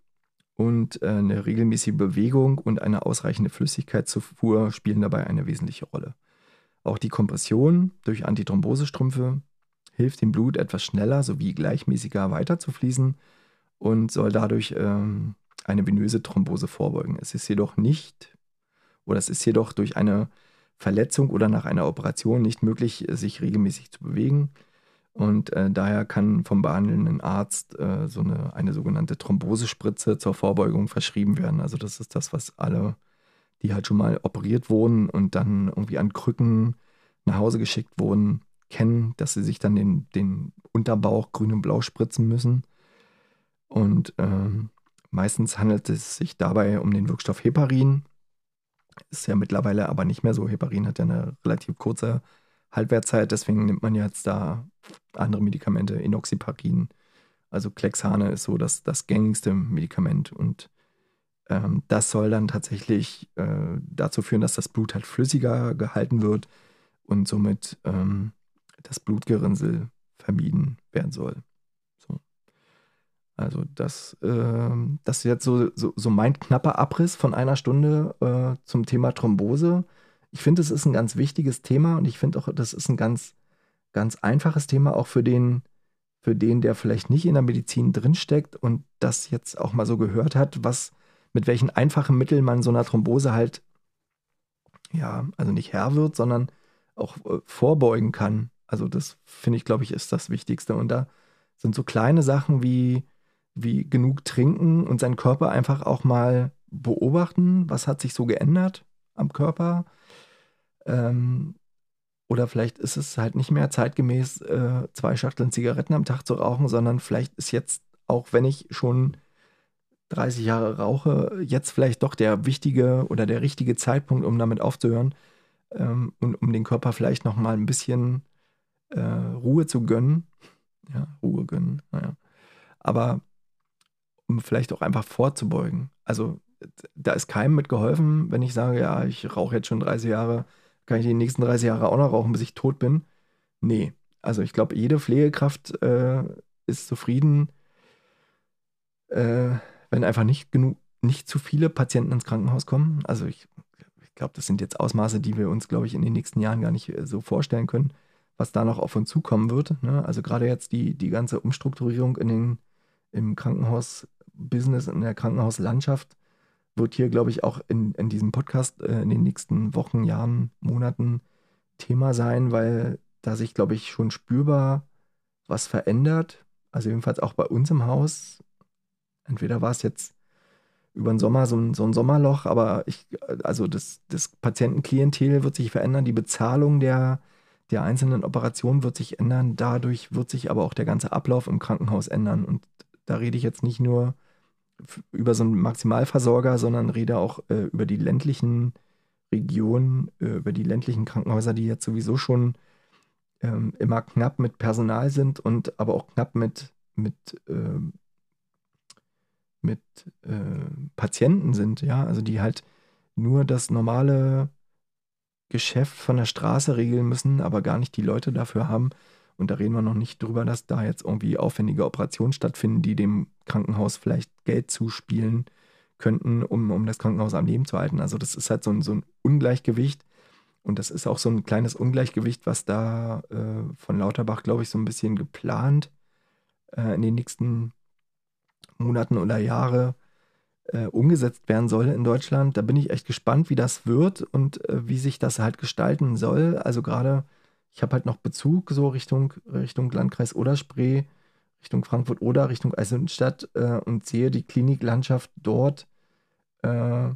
und äh, eine regelmäßige Bewegung und eine ausreichende Flüssigkeitszufuhr spielen dabei eine wesentliche Rolle. Auch die Kompression durch Antithrombosestrümpfe hilft dem Blut etwas schneller sowie gleichmäßiger weiterzufließen und soll dadurch ähm, eine venöse Thrombose vorbeugen. Es ist jedoch nicht, oder es ist jedoch durch eine Verletzung oder nach einer Operation nicht möglich, sich regelmäßig zu bewegen. Und äh, daher kann vom behandelnden Arzt äh, so eine, eine sogenannte Thrombosespritze zur Vorbeugung verschrieben werden. Also das ist das, was alle, die halt schon mal operiert wurden und dann irgendwie an Krücken nach Hause geschickt wurden, kennen, dass sie sich dann den, den Unterbauch grün und blau spritzen müssen. Und äh, meistens handelt es sich dabei um den Wirkstoff Heparin. Ist ja mittlerweile aber nicht mehr so. Heparin hat ja eine relativ kurze Halbwertzeit, deswegen nimmt man jetzt da andere Medikamente, Enoxaparin. Also Klexane ist so das, das gängigste Medikament und ähm, das soll dann tatsächlich äh, dazu führen, dass das Blut halt flüssiger gehalten wird und somit ähm, das Blutgerinnsel vermieden werden soll. So. Also das, äh, das ist jetzt so, so, so, mein knapper Abriss von einer Stunde äh, zum Thema Thrombose. Ich finde, es ist ein ganz wichtiges Thema und ich finde auch, das ist ein ganz ganz einfaches Thema auch für den, für den, der vielleicht nicht in der Medizin drinsteckt und das jetzt auch mal so gehört hat, was, mit welchen einfachen Mitteln man so einer Thrombose halt, ja, also nicht Herr wird, sondern auch äh, vorbeugen kann. Also das finde ich, glaube ich, ist das Wichtigste. Und da sind so kleine Sachen wie, wie genug trinken und seinen Körper einfach auch mal beobachten, was hat sich so geändert am Körper. Ähm, oder vielleicht ist es halt nicht mehr zeitgemäß, äh, zwei Schachteln Zigaretten am Tag zu rauchen, sondern vielleicht ist jetzt, auch wenn ich schon 30 Jahre rauche, jetzt vielleicht doch der wichtige oder der richtige Zeitpunkt, um damit aufzuhören ähm, und um den Körper vielleicht noch mal ein bisschen äh, Ruhe zu gönnen. Ja, Ruhe gönnen, naja. Aber um vielleicht auch einfach vorzubeugen. Also da ist keinem mit geholfen, wenn ich sage, ja, ich rauche jetzt schon 30 Jahre, kann ich die nächsten 30 Jahre auch noch rauchen, bis ich tot bin? Nee. Also ich glaube, jede Pflegekraft äh, ist zufrieden, äh, wenn einfach nicht genug, nicht zu viele Patienten ins Krankenhaus kommen. Also ich, ich glaube, das sind jetzt Ausmaße, die wir uns, glaube ich, in den nächsten Jahren gar nicht äh, so vorstellen können, was da noch auf uns zukommen wird. Ne? Also gerade jetzt die, die ganze Umstrukturierung in den, im Krankenhaus-Business, in der Krankenhauslandschaft wird hier, glaube ich, auch in, in diesem Podcast äh, in den nächsten Wochen, Jahren, Monaten Thema sein, weil da sich, glaube ich, schon spürbar was verändert. Also jedenfalls auch bei uns im Haus. Entweder war es jetzt über den Sommer so ein, so ein Sommerloch, aber ich, also das, das Patientenklientel wird sich verändern, die Bezahlung der, der einzelnen Operationen wird sich ändern, dadurch wird sich aber auch der ganze Ablauf im Krankenhaus ändern. Und da rede ich jetzt nicht nur über so einen Maximalversorger, sondern rede auch äh, über die ländlichen Regionen, äh, über die ländlichen Krankenhäuser, die jetzt sowieso schon ähm, immer knapp mit Personal sind und aber auch knapp mit, mit, äh, mit Patienten sind, ja, also die halt nur das normale Geschäft von der Straße regeln müssen, aber gar nicht die Leute dafür haben, Und da reden wir noch nicht drüber, dass da jetzt irgendwie aufwendige Operationen stattfinden, die dem Krankenhaus vielleicht Geld zuspielen könnten, um, um das Krankenhaus am Leben zu halten. Also das ist halt so ein, so ein Ungleichgewicht. Und das ist auch so ein kleines Ungleichgewicht, was da äh, von Lauterbach, glaube ich, so ein bisschen geplant äh, in den nächsten Monaten oder Jahre äh, umgesetzt werden soll in Deutschland. Da bin ich echt gespannt, wie das wird und äh, wie sich das halt gestalten soll. Also gerade, ich habe halt noch Bezug so Richtung, Richtung Landkreis Oder-Spree, Richtung Frankfurt oder Richtung Eisenstadt äh, und sehe die Kliniklandschaft dort, äh,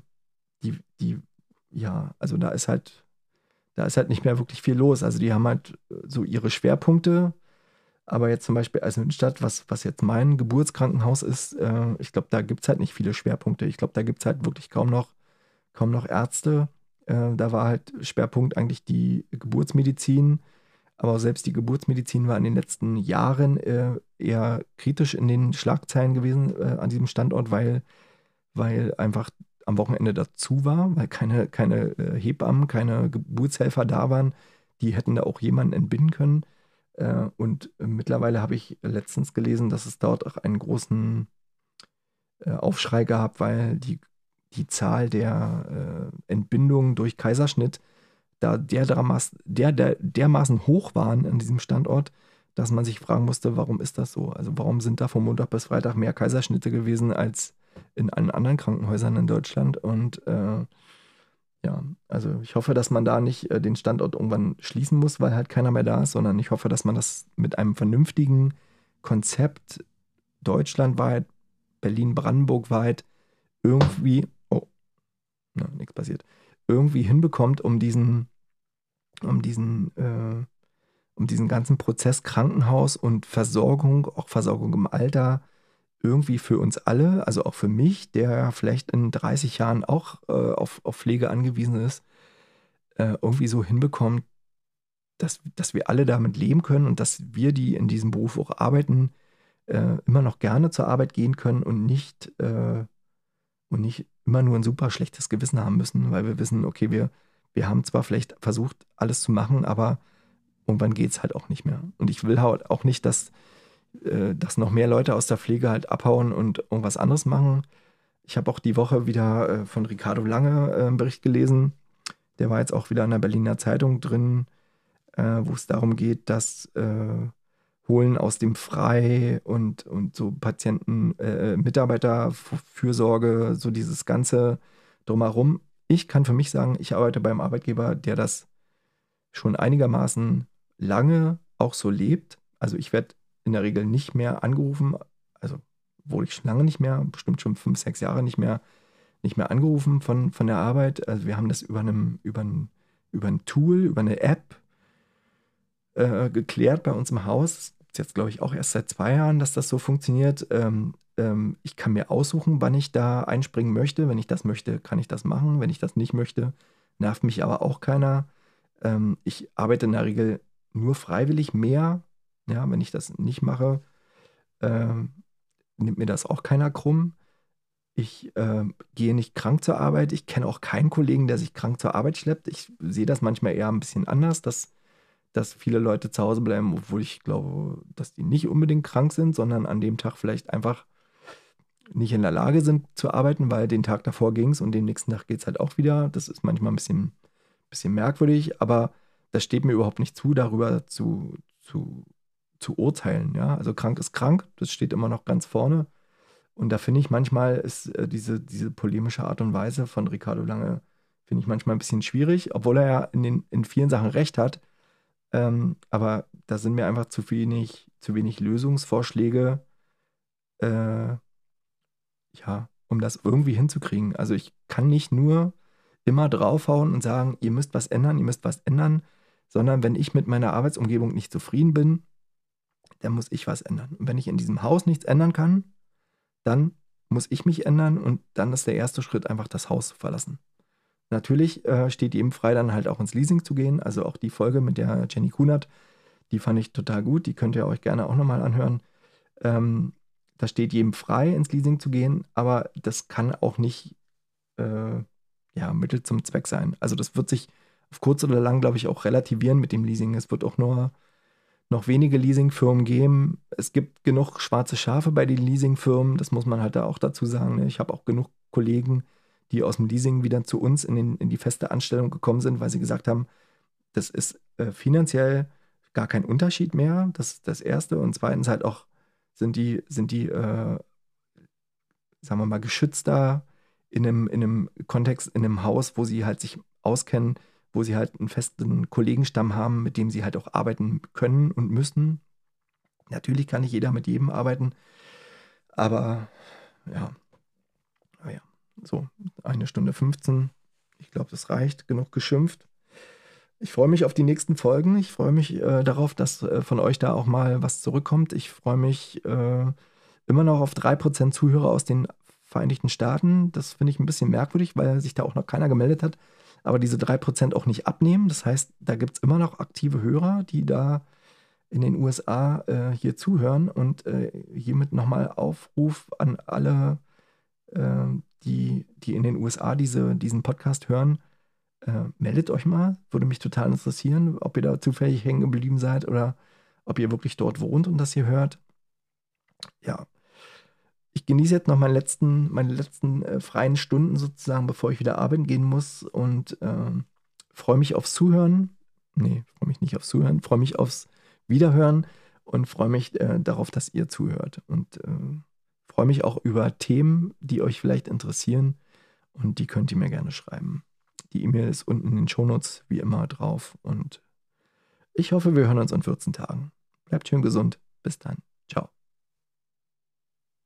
die, die, ja, also da ist halt, da ist halt nicht mehr wirklich viel los. Also die haben halt äh, so ihre Schwerpunkte, aber jetzt zum Beispiel Eisenhüttenstadt, was, was jetzt mein Geburtskrankenhaus ist, äh, ich glaube, da gibt es halt nicht viele Schwerpunkte. Ich glaube, da gibt es halt wirklich kaum noch, kaum noch Ärzte. Äh, da war halt Schwerpunkt eigentlich die Geburtsmedizin. Aber selbst die Geburtsmedizin war in den letzten Jahren äh, eher kritisch in den Schlagzeilen gewesen äh, an diesem Standort, weil, weil einfach am Wochenende dazu war, weil keine, keine äh, Hebammen, keine Geburtshelfer da waren. Die hätten da auch jemanden entbinden können. Äh, und mittlerweile habe ich letztens gelesen, dass es dort auch einen großen äh, Aufschrei gab, weil die, die Zahl der äh, Entbindungen durch Kaiserschnitt da der, der, der, dermaßen hoch waren an diesem Standort, dass man sich fragen musste, warum ist das so? Also warum sind da von Montag bis Freitag mehr Kaiserschnitte gewesen als in allen anderen Krankenhäusern in Deutschland? Und äh, ja, also ich hoffe, dass man da nicht äh, den Standort irgendwann schließen muss, weil halt keiner mehr da ist, sondern ich hoffe, dass man das mit einem vernünftigen Konzept deutschlandweit, Berlin-Brandenburg weit irgendwie, na, nichts passiert, irgendwie hinbekommt, um diesen, um diesen, äh, um diesen ganzen Prozess Krankenhaus und Versorgung, auch Versorgung im Alter, irgendwie für uns alle, also auch für mich, der vielleicht in 30 Jahren auch äh, auf, auf Pflege angewiesen ist, äh, irgendwie so hinbekommt, dass, dass wir alle damit leben können und dass wir, die in diesem Beruf auch arbeiten, äh, immer noch gerne zur Arbeit gehen können und nicht, äh, und nicht immer nur ein super schlechtes Gewissen haben müssen, weil wir wissen, okay, wir, wir haben zwar vielleicht versucht, alles zu machen, aber irgendwann geht es halt auch nicht mehr. Und ich will halt auch nicht, dass äh, dass noch mehr Leute aus der Pflege halt abhauen und irgendwas anderes machen. Ich habe auch die Woche wieder äh, von Ricardo Lange äh, einen Bericht gelesen. Der war jetzt auch wieder in der Berliner Zeitung drin, wo es darum geht, dass Holen aus dem Frei und, und so Patienten, äh, Mitarbeiterfürsorge, so dieses ganze drumherum. Ich kann für mich sagen, ich arbeite beim Arbeitgeber, der das schon einigermaßen lange auch so lebt. Also ich werde in der Regel nicht mehr angerufen. Also wurde ich schon lange nicht mehr, bestimmt schon fünf, sechs Jahre nicht mehr, nicht mehr angerufen von, von der Arbeit. Also wir haben das über, einem, über, ein, über ein Tool, über eine App äh, geklärt bei uns im Haus. Jetzt, glaube ich, auch erst seit zwei Jahren, dass das so funktioniert. Ähm, ähm, ich kann mir aussuchen, wann ich da einspringen möchte. Wenn ich das möchte, kann ich das machen. Wenn ich das nicht möchte, nervt mich aber auch keiner. Ähm, ich arbeite in der Regel nur freiwillig mehr ja, wenn ich das nicht mache, äh, nimmt mir das auch keiner krumm. Ich äh, gehe nicht krank zur Arbeit. Ich kenne auch keinen Kollegen, der sich krank zur Arbeit schleppt. Ich sehe das manchmal eher ein bisschen anders, dass, dass viele Leute zu Hause bleiben, obwohl ich glaube, dass die nicht unbedingt krank sind, sondern an dem Tag vielleicht einfach nicht in der Lage sind zu arbeiten, weil den Tag davor ging es und den nächsten Tag geht es halt auch wieder. Das ist manchmal ein bisschen, bisschen merkwürdig, aber das steht mir überhaupt nicht zu, darüber zu, zu zu urteilen. Ja? Also krank ist krank, das steht immer noch ganz vorne. Und da finde ich manchmal ist äh, diese, diese polemische Art und Weise von Ricardo Lange, finde ich manchmal ein bisschen schwierig, obwohl er ja in, den, in vielen Sachen recht hat. Ähm, aber da sind mir einfach zu wenig, zu wenig Lösungsvorschläge, äh, ja, um das irgendwie hinzukriegen. Also ich kann nicht nur immer draufhauen und sagen, ihr müsst was ändern, ihr müsst was ändern, sondern wenn ich mit meiner Arbeitsumgebung nicht zufrieden bin, dann muss ich was ändern. Und wenn ich in diesem Haus nichts ändern kann, dann muss ich mich ändern und dann ist der erste Schritt einfach das Haus zu verlassen. Natürlich äh, steht jedem frei, dann halt auch ins Leasing zu gehen. Also auch die Folge mit der Jenny Kunert, die fand ich total gut. Die könnt ihr euch gerne auch nochmal anhören. Ähm, da steht jedem frei, ins Leasing zu gehen, aber das kann auch nicht äh, ja, Mittel zum Zweck sein. Also das wird sich auf kurz oder lang, glaube ich, auch relativieren mit dem Leasing. Es wird auch nur noch wenige Leasingfirmen geben. Es gibt genug schwarze Schafe bei den Leasingfirmen, das muss man halt da auch dazu sagen. Ne? Ich habe auch genug Kollegen, die aus dem Leasing wieder zu uns in, den, in die feste Anstellung gekommen sind, weil sie gesagt haben, das ist äh, finanziell gar kein Unterschied mehr. Das ist das Erste. Und zweitens halt auch sind die, sind die äh, sagen wir mal, geschützter in einem, in einem Kontext, in einem Haus, wo sie halt sich auskennen, wo sie halt einen festen Kollegenstamm haben, mit dem sie halt auch arbeiten können und müssen. Natürlich kann nicht jeder mit jedem arbeiten, aber ja, aber ja, so eine Stunde 15. Ich glaube, das reicht. Genug geschimpft. Ich freue mich auf die nächsten Folgen. Ich freue mich äh, darauf, dass äh, von euch da auch mal was zurückkommt. Ich freue mich äh, immer noch auf 3% Zuhörer aus den Vereinigten Staaten. Das finde ich ein bisschen merkwürdig, weil sich da auch noch keiner gemeldet hat. Aber diese 3% auch nicht abnehmen. Das heißt, da gibt es immer noch aktive Hörer, die da in den USA äh, hier zuhören. Und äh, hiermit nochmal Aufruf an alle, äh, die, die in den USA diese, diesen Podcast hören. Äh, meldet euch mal. Würde mich total interessieren, ob ihr da zufällig hängen geblieben seid oder ob ihr wirklich dort wohnt und das hier hört. Ja, ich genieße jetzt noch meine letzten, meine letzten äh, freien Stunden sozusagen, bevor ich wieder arbeiten gehen muss und äh, freue mich aufs Zuhören. Nee, freue mich nicht aufs Zuhören, freue mich aufs Wiederhören und freue mich äh, darauf, dass ihr zuhört. Und äh, freue mich auch über Themen, die euch vielleicht interessieren und die könnt ihr mir gerne schreiben. Die E-Mail ist unten in den Shownotes wie immer drauf und ich hoffe, wir hören uns in 14 Tagen. Bleibt schön gesund. Bis dann.